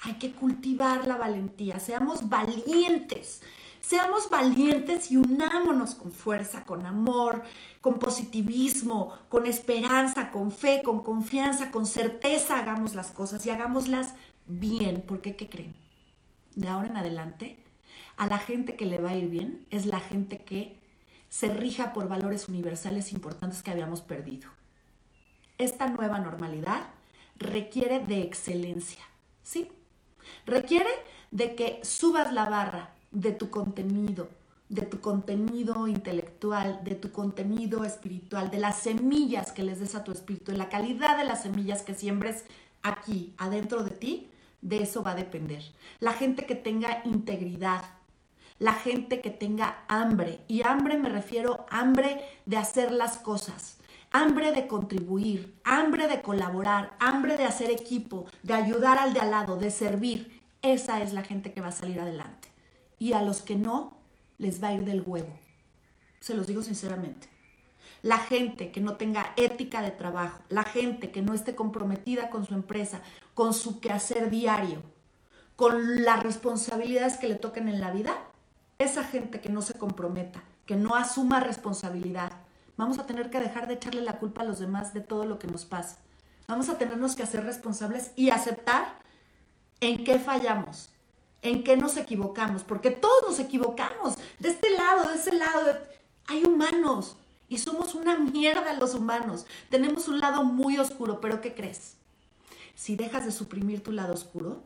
Hay que cultivar la valentía. Seamos valientes. Seamos valientes y unámonos con fuerza, con amor, con positivismo, con esperanza, con fe, con confianza, con certeza hagamos las cosas y hagámoslas bien. Porque, ¿qué creen? De ahora en adelante, a la gente que le va a ir bien es la gente que se rija por valores universales importantes que habíamos perdido. Esta nueva normalidad requiere de excelencia, ¿sí? Requiere de que subas la barra, de tu contenido, de tu contenido intelectual, de tu contenido espiritual, de las semillas que les des a tu espíritu, de la calidad de las semillas que siembres aquí, adentro de ti, de eso va a depender. La gente que tenga integridad, la gente que tenga hambre, y hambre me refiero hambre de hacer las cosas, hambre de contribuir, hambre de colaborar, hambre de hacer equipo, de ayudar al de al lado, de servir. Esa es la gente que va a salir adelante y a los que no les va a ir del huevo. Se los digo sinceramente. La gente que no tenga ética de trabajo, la gente que no esté comprometida con su empresa, con su quehacer diario, con las responsabilidades que le toquen en la vida, esa gente que no se comprometa, que no asuma responsabilidad, vamos a tener que dejar de echarle la culpa a los demás de todo lo que nos pasa. Vamos a tenernos que hacer responsables y aceptar en qué fallamos en qué nos equivocamos, porque todos nos equivocamos, de este lado, de ese lado, hay humanos y somos una mierda los humanos, tenemos un lado muy oscuro, pero ¿qué crees? Si dejas de suprimir tu lado oscuro,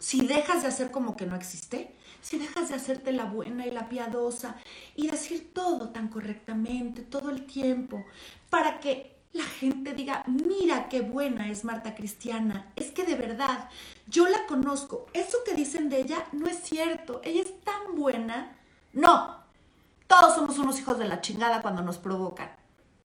si dejas de hacer como que no existe, si dejas de hacerte la buena y la piadosa y decir todo tan correctamente todo el tiempo, para que la gente diga, mira qué buena es Marta Cristiana, es que de verdad, yo la conozco, eso que dicen de ella no es cierto, ella es tan buena. No, todos somos unos hijos de la chingada cuando nos provocan.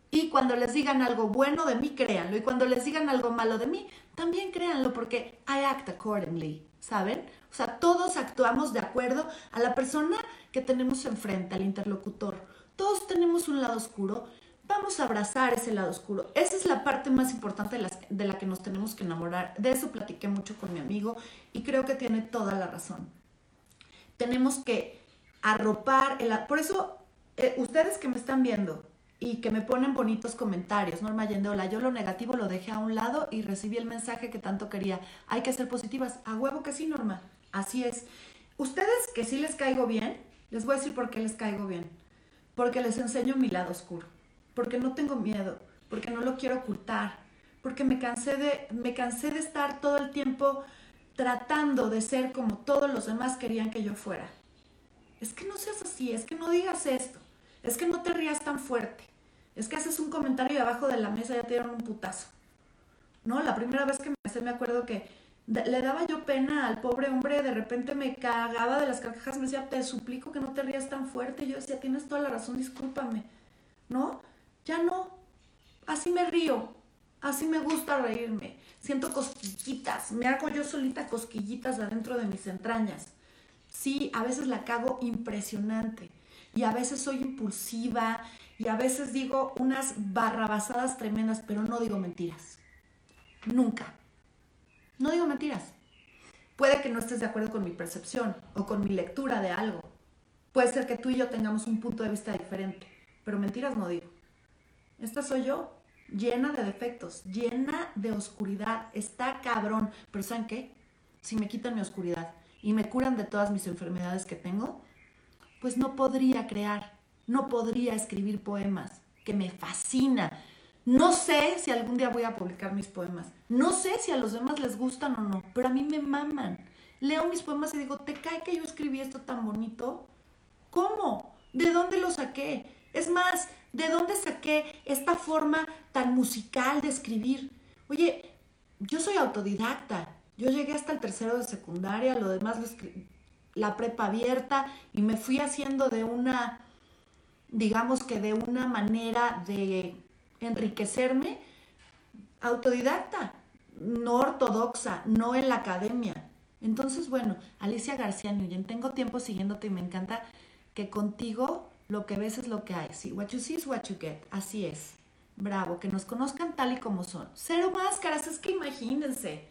Y cuando les digan algo bueno de mí, créanlo. Y cuando les digan algo malo de mí, también créanlo porque I act accordingly, ¿saben? O sea, todos actuamos de acuerdo a la persona que tenemos enfrente, al interlocutor. Todos tenemos un lado oscuro vamos a abrazar ese lado oscuro. Esa es la parte más importante de, la que nos tenemos que enamorar. De eso platiqué mucho con mi amigo y creo que tiene toda la razón. Tenemos que arropar, el, por eso eh, ustedes que me están viendo y que me ponen bonitos comentarios, Norma Allende, hola, yo lo negativo lo dejé a un lado y recibí el mensaje que tanto quería. Hay que ser positivas. A huevo que sí, Norma. Así es. Ustedes que sí les caigo bien, les voy a decir por qué les caigo bien. Porque les enseño mi lado oscuro porque no tengo miedo, porque no lo quiero ocultar, porque me cansé de, me cansé de estar todo el tiempo tratando de ser como todos los demás querían que yo fuera. Es que no seas así, es que no digas esto, es que no te rías tan fuerte, es que haces un comentario y abajo de la mesa ya te dieron un putazo. No, la primera vez que me casé me acuerdo que le daba yo pena al pobre hombre, de repente me cagaba de las carcajas, me decía, te suplico que no te rías tan fuerte. Y yo decía, tienes toda la razón, discúlpame. ¿No? Ya no. Así me río, así me gusta reírme. Siento cosquillitas, me hago yo solita cosquillitas adentro de mis entrañas. Sí, a veces la cago impresionante y a veces soy impulsiva y a veces digo unas barrabasadas tremendas, pero no digo mentiras. Nunca. No digo mentiras. Puede que no estés de acuerdo con mi percepción o con mi lectura de algo. Puede ser que tú y yo tengamos un punto de vista diferente, pero mentiras no digo. Esta soy yo, llena de defectos, llena de oscuridad. Está cabrón. Pero ¿saben qué? Si me quitan mi oscuridad y me curan de todas mis enfermedades que tengo, pues no podría crear, no podría escribir poemas, que me fascina. No sé si algún día voy a publicar mis poemas. No sé si a los demás les gustan o no, pero a mí me maman. Leo mis poemas y digo, ¿te cae que yo escribí esto tan bonito? ¿Cómo? ¿De dónde lo saqué? Es más, ¿de dónde saqué esta forma tan musical de escribir? Oye, yo soy autodidacta. Yo llegué hasta el tercero de secundaria, lo demás lo la prepa abierta y me fui haciendo de una, digamos que de una manera de enriquecerme autodidacta, no ortodoxa, no en la academia. Entonces, bueno, Alicia García Nguyen, tengo tiempo siguiéndote y me encanta que contigo lo que ves es lo que hay. Sí, what you see is what you get. Así es. Bravo, que nos conozcan tal y como son. Cero máscaras, es que imagínense.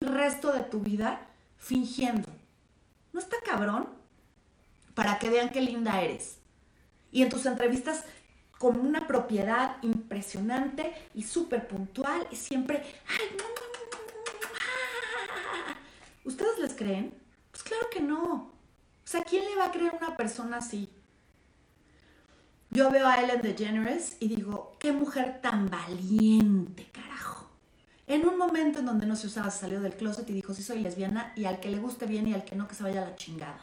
El resto de tu vida fingiendo. ¿No está cabrón? Para que vean qué linda eres. Y en tus entrevistas con una propiedad impresionante y súper puntual y siempre, ay, ¿Ustedes les creen? Pues claro que no. Sea, ¿quién le va a creer una persona así? Yo veo a Ellen DeGeneres y digo, qué mujer tan valiente, carajo. En un momento en donde no se usaba, salió del closet y dijo, sí soy lesbiana y al que le guste bien y al que no, que se vaya a la chingada.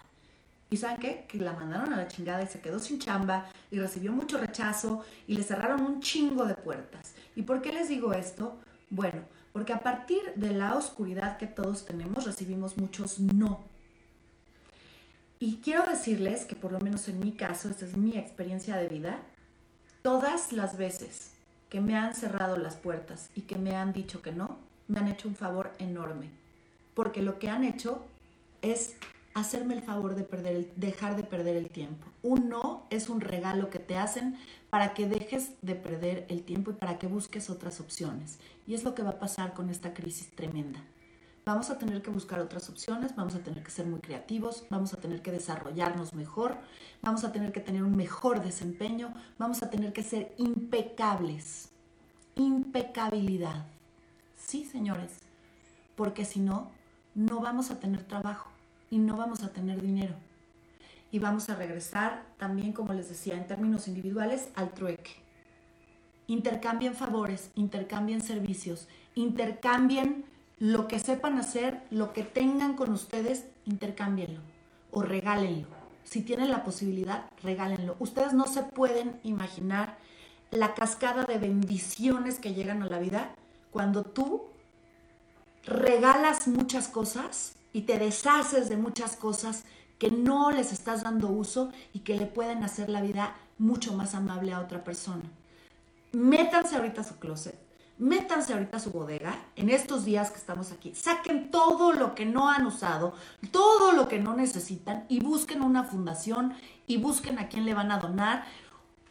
¿Y saben qué? Que la mandaron a la chingada y se quedó sin chamba y recibió mucho rechazo y le cerraron un chingo de puertas. ¿Y por qué les digo esto? Bueno, porque a partir de la oscuridad que todos tenemos recibimos muchos no. Y quiero decirles que por lo menos en mi caso, esta es mi experiencia de vida, todas las veces que me han cerrado las puertas y que me han dicho que no, me han hecho un favor enorme. Porque lo que han hecho es hacerme el favor de dejar de perder el tiempo. Un no es un regalo que te hacen para que dejes de perder el tiempo y para que busques otras opciones. Y es lo que va a pasar con esta crisis tremenda. Vamos a tener que buscar otras opciones, vamos a tener que ser muy creativos, vamos a tener que desarrollarnos mejor, vamos a tener que tener un mejor desempeño, vamos a tener que ser impecables. Impecabilidad. Sí, señores, porque si no, no vamos a tener trabajo y no vamos a tener dinero. Y vamos a regresar también, como les decía, en términos individuales, al trueque. Intercambien favores, intercambien servicios, intercambien lo que sepan hacer, lo que tengan con ustedes, intercámbienlo o regálenlo. Si tienen la posibilidad, regálenlo. Ustedes no se pueden imaginar la cascada de bendiciones que llegan a la vida cuando tú regalas muchas cosas y te deshaces de muchas cosas que no les estás dando uso y que le pueden hacer la vida mucho más amable a otra persona. Métanse ahorita a su closet, métanse ahorita a su bodega en estos días que estamos aquí. Saquen todo lo que no han usado, todo lo que no necesitan y busquen una fundación y busquen a quién le van a donar.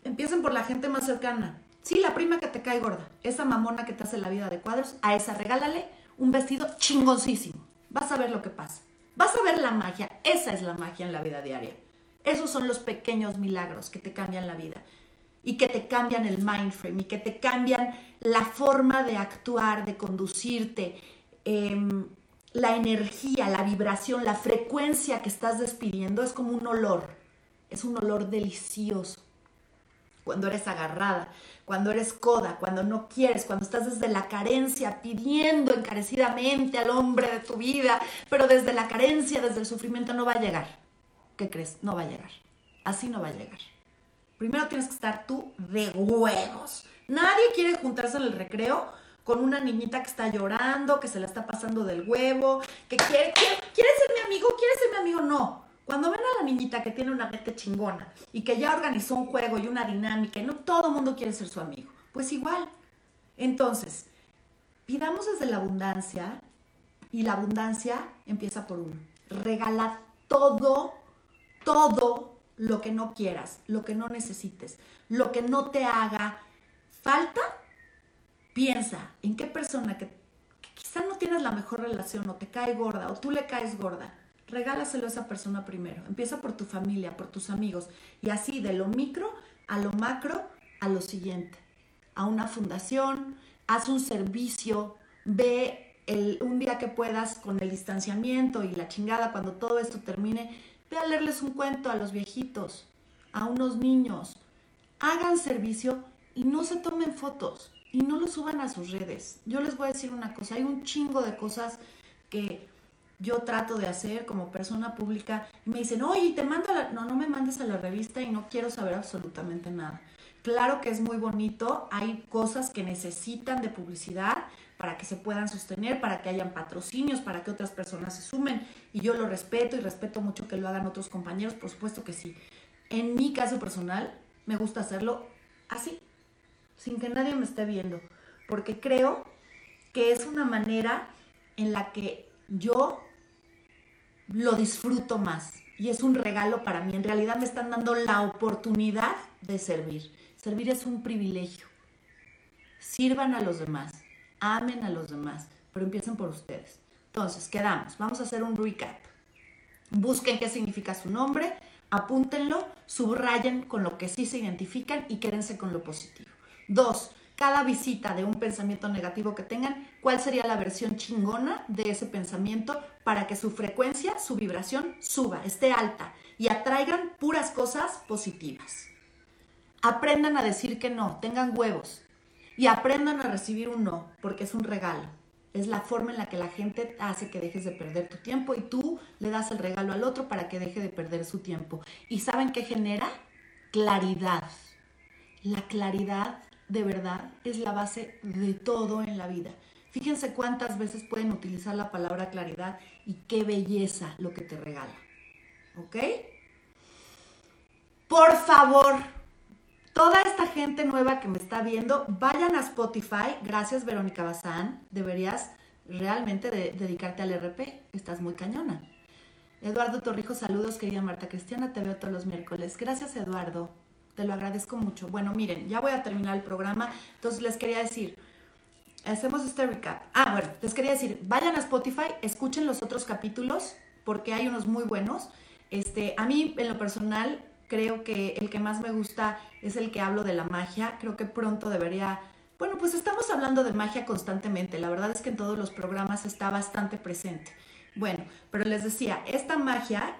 Empiecen por la gente más cercana. Sí, la prima que te cae gorda, esa mamona que te hace la vida de cuadros, a esa regálale un vestido chingoncísimo. Vas a ver lo que pasa. Vas a ver la magia. Esa es la magia en la vida diaria. Esos son los pequeños milagros que te cambian la vida y que te cambian el mind frame y que te cambian la forma de actuar, de conducirte, em, la energía, la vibración, la frecuencia que estás despidiendo es como un olor. Es un olor delicioso. cuando eres agarrada, cuando eres coda, cuando no quieres, cuando estás desde la carencia pidiendo encarecidamente al hombre de tu vida, pero desde la carencia, desde el sufrimiento no va a llegar. ¿Qué crees? No va a llegar. Así no va a llegar. Primero tienes que estar tú de huevos. Nadie quiere juntarse en el recreo con una niñita que está llorando, que se la está pasando del huevo, que quiere, quiere, ser mi amigo, quiere ser mi amigo, no. Cuando ven a la niñita que tiene una mente chingona y que ya organizó un juego y una dinámica y no todo el mundo quiere ser su amigo, pues igual. Entonces, pidamos desde la abundancia y la abundancia empieza por uno. Regala todo, todo lo que no quieras, lo que no necesites, lo que no te haga falta. Piensa en qué persona que, que quizá no tienes la mejor relación o te cae gorda o tú le caes gorda regálaselo a esa persona primero. Empieza por tu familia, por tus amigos. Y así, de lo micro a lo macro, a lo siguiente. A una fundación, haz un servicio, ve el, un día que puedas con el distanciamiento y la chingada, cuando todo esto termine, ve a leerles un cuento a los viejitos, a unos niños. Hagan servicio y no se tomen fotos y no lo suban a sus redes. Yo les voy a decir una cosa, hay un chingo de cosas que yo trato de hacer como persona pública y me dicen, oye, te mando a la... No, no me mandes a la revista y no quiero saber absolutamente nada. Claro que es muy bonito, hay cosas que necesitan de publicidad para que se puedan sostener, para que hayan patrocinios, para que otras personas se sumen. Y yo lo respeto y respeto mucho que lo hagan otros compañeros, por supuesto que sí. En mi caso personal, me gusta hacerlo así, sin que nadie me esté viendo, porque creo que es una manera en la que yo lo disfruto más y es un regalo para mí. En realidad me están dando la oportunidad de servir. Servir es un privilegio. Sirvan a los demás, amen a los demás, pero empiecen por ustedes. Entonces, quedamos. Vamos a hacer un recap. Busquen qué significa su nombre, apúntenlo, subrayen con lo que sí se identifican y quédense con lo positivo. Dos, cada visita de un pensamiento negativo que tengan, cuál sería la versión chingona de ese pensamiento para que su frecuencia, su vibración suba, esté alta y atraigan puras cosas positivas. Aprendan a decir que no, tengan huevos y aprendan a recibir un no, porque es un regalo. Es la forma en la que la gente hace que dejes de perder tu tiempo y tú le das el regalo al otro para que deje de perder su tiempo. ¿Y saben qué genera? Claridad. La claridad de verdad es la base de todo en la vida. Fíjense cuántas veces pueden utilizar la palabra claridad y qué belleza lo que te regala. ¿Ok? Por favor, toda esta gente nueva que me está viendo, vayan a Spotify. Gracias, Verónica Bazán. Deberías realmente dedicarte al RP. Estás muy cañona. Eduardo Torrijos, saludos, querida Marta Cristiana. Te veo todos los miércoles. Gracias, Eduardo. Te lo agradezco mucho. Bueno, miren, ya voy a terminar el programa. Entonces les quería decir, hacemos este recap. Ah, bueno, les quería decir, vayan a Spotify, escuchen los otros capítulos, porque hay unos muy buenos. Este, a mí, en lo personal, creo que el que más me gusta es el que hablo de la magia. Creo que pronto debería... Bueno, pues estamos hablando de magia constantemente. La verdad es que en todos los programas está bastante presente. Bueno, pero les decía, esta magia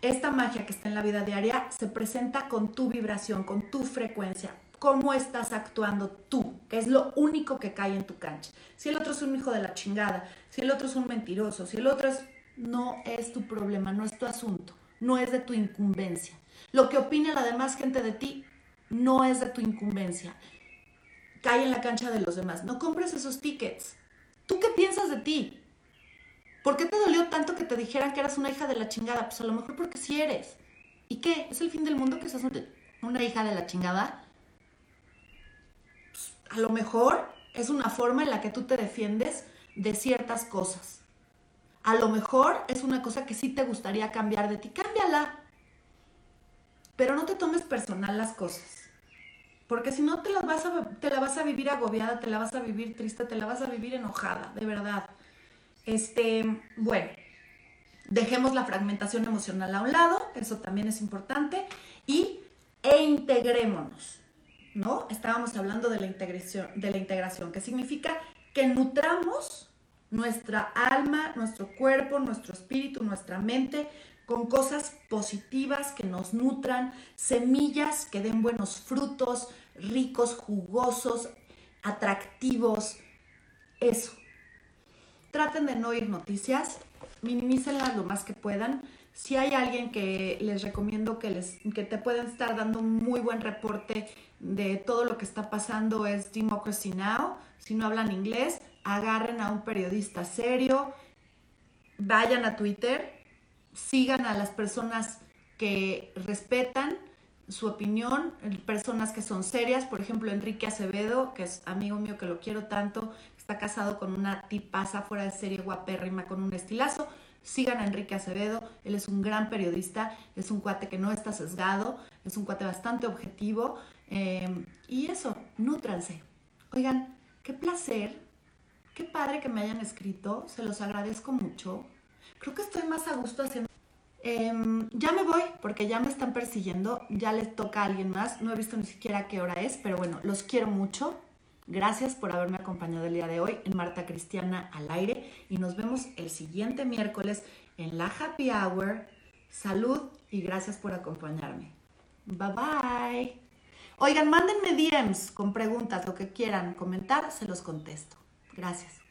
esta magia que está en la vida diaria se presenta con tu vibración, con tu frecuencia, cómo estás actuando tú, que es lo único que cae en tu cancha. Si el otro es un hijo de la chingada, si el otro es un mentiroso, si el otro es... No es tu problema, no es tu asunto, no es de tu incumbencia. Lo que opine la demás gente de ti no es de tu incumbencia. Cae en la cancha de los demás. No compres esos tickets. ¿Tú qué piensas de ti? ¿Por qué te dolió tanto que te dijeran que eras una hija de la chingada? Pues a lo mejor porque sí eres. ¿Y qué? ¿Es el fin del mundo que seas una hija de la chingada? Pues, a lo mejor es una forma en la que tú te defiendes de ciertas cosas. A lo mejor es una cosa que sí te gustaría cambiar de ti. Cámbiala. Pero no te tomes personal las cosas. Porque si no te, vas te la vas a vivir agobiada, te la vas a vivir triste, te la vas a vivir enojada, de verdad. Este, bueno, dejemos la fragmentación emocional a un lado, eso también es importante, y e integrémonos, ¿no? Estábamos hablando de la integración, de la integración, que significa que nutramos nuestra alma, nuestro cuerpo, nuestro espíritu, nuestra mente con cosas positivas que nos nutran, semillas que den buenos frutos, ricos, jugosos, atractivos. Eso. Traten de no oír noticias, minimícenlas lo más que puedan. Si hay alguien que les recomiendo que, les, que te pueden estar dando un muy buen reporte de todo lo que está pasando es Democracy Now! Si no hablan inglés, agarren a un periodista serio, vayan a Twitter, sigan a las personas que respetan su opinión, personas que son serias, por ejemplo Enrique Acevedo, que es amigo mío que lo quiero tanto, está casado con una tipaza fuera de serie guapérrima con un estilazo. Sigan a Enrique Acevedo, él es un gran periodista, es un cuate que no está sesgado, es un cuate bastante objetivo. Eh, y eso, nútranse. Oigan, qué placer, qué padre que me hayan escrito, se los agradezco mucho. Creo que estoy más a gusto haciendo... Em, ya me voy porque ya me están persiguiendo, ya les toca a alguien más, no he visto ni siquiera qué hora es, pero bueno, los quiero mucho. Gracias por haberme acompañado el día de hoy en Marta Cristiana al aire y nos vemos el siguiente miércoles en la Happy Hour. Salud y gracias por acompañarme. Bye bye. Oigan, mándenme DMs con preguntas, lo que quieran comentar, se los contesto. Gracias.